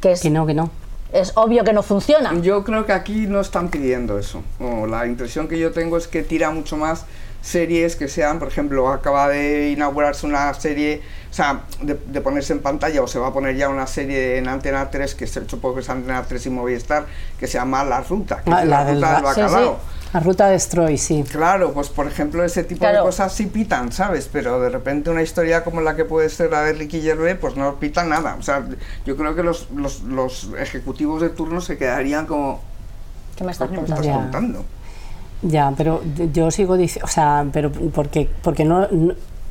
Que, es,
que no, que no.
Es obvio que no funciona.
Yo creo que aquí no están pidiendo eso. la impresión que yo tengo es que tira mucho más series que sean, por ejemplo, acaba de inaugurarse una serie, o sea, de, ponerse en pantalla, o se va a poner ya una serie en Antena 3, que se supongo que es Antena 3 y Movistar, que se llama La Ruta, que
ah,
es
la, ruta del bacalao. La ruta de Stroy, sí.
Claro, pues por ejemplo ese tipo de cosas sí pitan, ¿sabes? Pero de repente una historia como la que puede ser la de Ricky Gervais, pues no pita nada. O sea, yo creo que los, los, los ejecutivos de turno se quedarían como...
¿Qué me estás,
contando?
Ya, pero yo sigo diciendo, o sea, pero porque, porque no,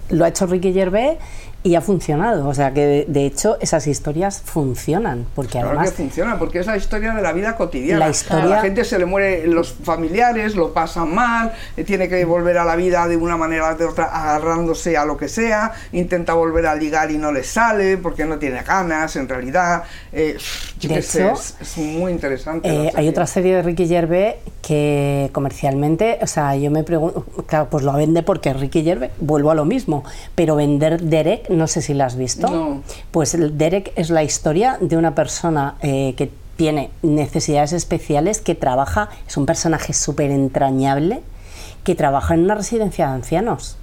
lo ha hecho Ricky Gervais y ha funcionado. O sea que de, hecho esas historias funcionan. Porque
claro
además.
que funciona, porque es la historia de la vida cotidiana. La, historia... la gente se le muere los familiares, lo pasan mal, eh, tiene que volver a la vida de una manera o de otra agarrándose a lo que sea, intenta volver a ligar y no le sale porque no tiene ganas en realidad. Eh, de hecho, es, muy interesante.
Eh, hay otra serie de Ricky Gervais que comercialmente, o sea, yo me pregunto, claro, pues lo vende porque Ricky Gervais, vuelvo a lo mismo, pero vender Derek no sé si la has visto. Pues Derek es la historia de una persona eh, que tiene necesidades especiales, que trabaja, es un personaje súper entrañable, que trabaja en una residencia de ancianos.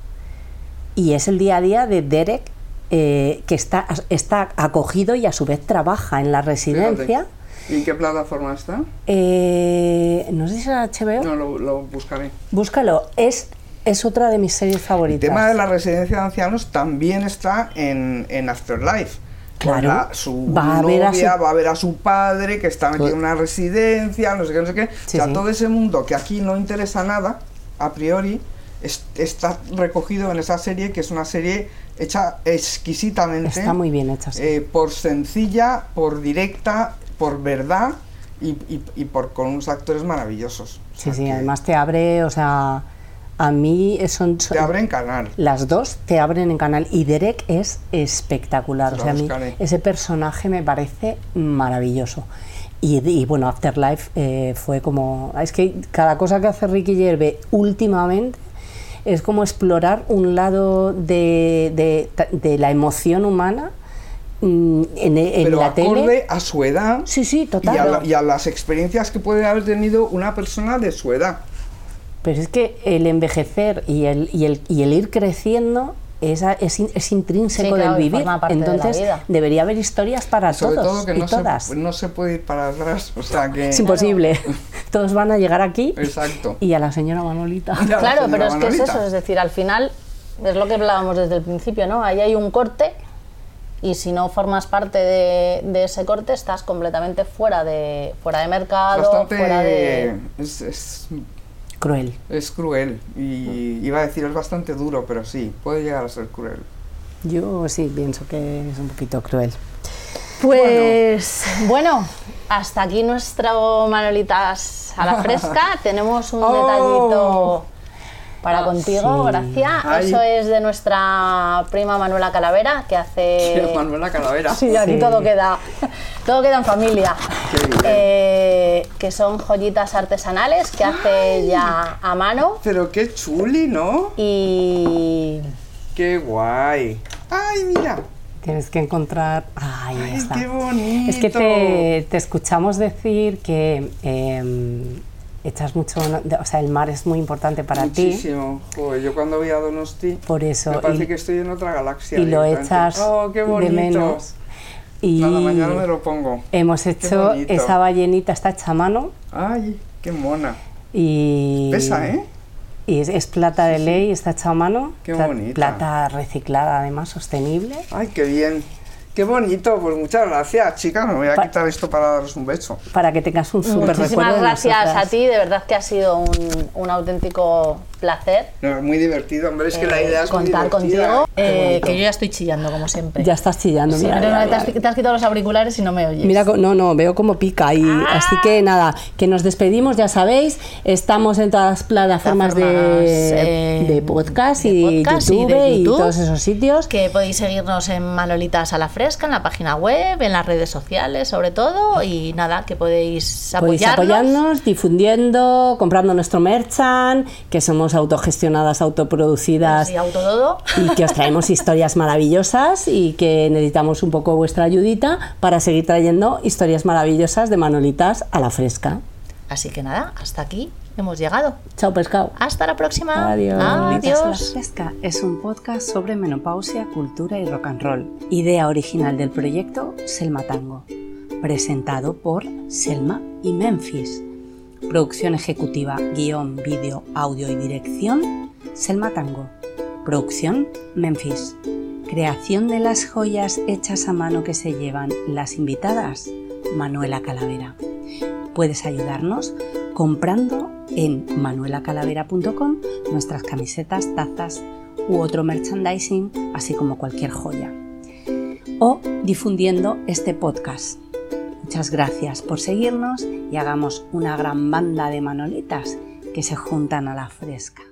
Y es el día a día de Derek, eh, que está, está acogido y a su vez trabaja en la residencia.
¿Y en qué plataforma está?
Eh, no sé si es HBO.
No, lo, lo buscaré.
Búscalo. Es es otra de mis series favoritas.
El tema de la residencia de ancianos también está en, en Afterlife.
Claro,
su va a novia, a su... va a ver a su padre que está metido en una residencia, no sé qué, no sé qué. o sea, todo ese mundo que aquí no interesa nada, a priori, está recogido en esa serie, que es una serie hecha exquisitamente.
Está muy bien hecha.
Eh, por sencilla, por directa, por verdad y, y, por con unos actores maravillosos.
sí, sí, además te abre, o sea a mí son,
Te abren canal.
Las dos te abren en canal y Derek es espectacular. O sea, a mí ese personaje me parece maravilloso. Y, bueno, Afterlife eh, fue como... Es que cada cosa que hace Ricky Gervais últimamente es como explorar un lado de, de, la emoción humana mm, en, en
Pero
la
acorde a su edad
sí, sí, total.
y a las experiencias que puede haber tenido una persona de su edad.
Pero es que el envejecer y el, y el, y el ir creciendo es, es, es intrínseco del vivir. Entonces, debería haber historias para
Sobre
todos
todo que
y
no
todas.
Se, no se puede ir para atrás. O sea que...
Es imposible. todos van a llegar aquí.
Exacto.
Y a la señora Manolita.
claro, pero es que es eso. Es decir, al final, es lo que hablábamos desde el principio, ¿no? Ahí hay un corte y si no formas parte de, de ese corte estás completamente fuera de, fuera de mercado,
Bastante.
fuera de...
Es, es,
Cruel.
es cruel. Y iba a decir, es bastante duro, pero sí, puede llegar a ser cruel.
Yo sí pienso que es un poquito cruel.
Pues bueno, hasta aquí nuestro Manolitas a la fresca. Tenemos un
Oh.
detallito para contigo,
sí.
Gracia.
Ay.
Eso es de nuestra prima Manuela Calavera, que hace...
Manuela Calavera.
Sí, aquí
Sí.
todo queda, todo queda en familia.
Qué bien.
Eh, que son joyitas artesanales que hace ya a mano
Pero qué chuli, ¿no?
y
Qué guay. Ay, mira.
Tienes que encontrar.
Ay,
está.
qué bonito.
Es que te, te escuchamos decir que eh, echas mucho. O sea, el mar es muy importante para ti.
Muchísimo. Joder, yo cuando voy a Donosti
Por eso.
me parece
y,
que estoy en otra galaxia.
y lo echas
oh, qué
de menos. Y
Nada, mañana me lo pongo.
hemos hecho esa ballenita, está hecha a mano.
Ay, qué mona.
Y,
Pesa, ¿eh?
Y es, es plata de ley, está hecha a mano.
Qué bonita.
Plata reciclada, además, sostenible.
Ay, qué bien. Qué bonito. Pues muchas gracias, chicas. Me voy a
Pa-
quitar esto para daros un beso.
Para que tengas un súper recuerdo.
muchísimas gracias a ti. De verdad que ha sido un, un auténtico placer
No, muy divertido, hombre. Es que la
eh,
idea es
contar contigo. Eh, que yo ya estoy chillando, como siempre.
Ya estás chillando,
Sí,
mira.
pero
mira,
te, has,
mira.
te has quitado los auriculares y no me oyes.
Mira, no, no, veo como pica y
Ah.
así que nada, que nos despedimos, ya sabéis, estamos en todas las plataformas de,
eh,
de podcast,
de
y,
podcast y
YouTube
de
y todos esos sitios.
que podéis seguirnos en Manolitas a la Fresca, en la página web, en las redes sociales sobre todo, y nada, que podéis
Podéis
apoyarnos.
apoyarnos difundiendo, comprando nuestro merchan, que somos autogestionadas, autoproducidas
Y autododo.
y que os traemos historias maravillosas y que necesitamos un poco vuestra ayudita para seguir trayendo historias maravillosas de Manolitas a la fresca.
Así que nada, hasta aquí hemos llegado.
Chao pescado.
Hasta la próxima.
Adiós.
Adiós.
Fresca es un podcast sobre menopausia, cultura y rock and roll. Idea original del proyecto Selma Tango. Presentado por Selma y Memphis. Producción ejecutiva, guion, vídeo, audio y dirección Selma Tango. Producción Memphis. Creación de las joyas hechas a mano que se llevan las invitadas Manuela Calavera. Puedes ayudarnos comprando en manuelacalavera.com nuestras camisetas, tazas u otro merchandising, así como cualquier joya. O difundiendo este podcast. Muchas gracias por seguirnos y hagamos una gran banda de manolitas que se juntan a la fresca.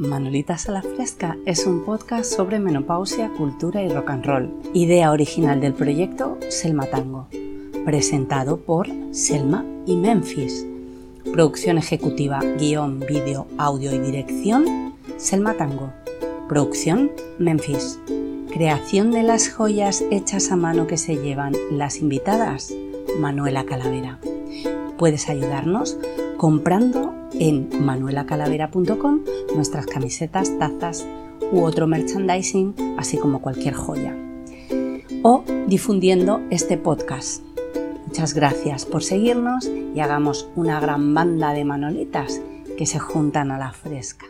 Manolitas a la Fresca es un podcast sobre menopausia, cultura y rock and roll. Idea original del proyecto Selma Tango. Presentado por Selma y Memphis. Producción ejecutiva, guion, vídeo, audio y dirección Selma Tango. Producción Memphis. Creación de las joyas hechas a mano que se llevan las invitadas Manuela Calavera. Puedes ayudarnos comprando en manuelacalavera.com nuestras camisetas, tazas u otro merchandising, así como cualquier joya. O difundiendo este podcast. Muchas gracias por seguirnos y hagamos una gran banda de manolitas que se juntan a la fresca.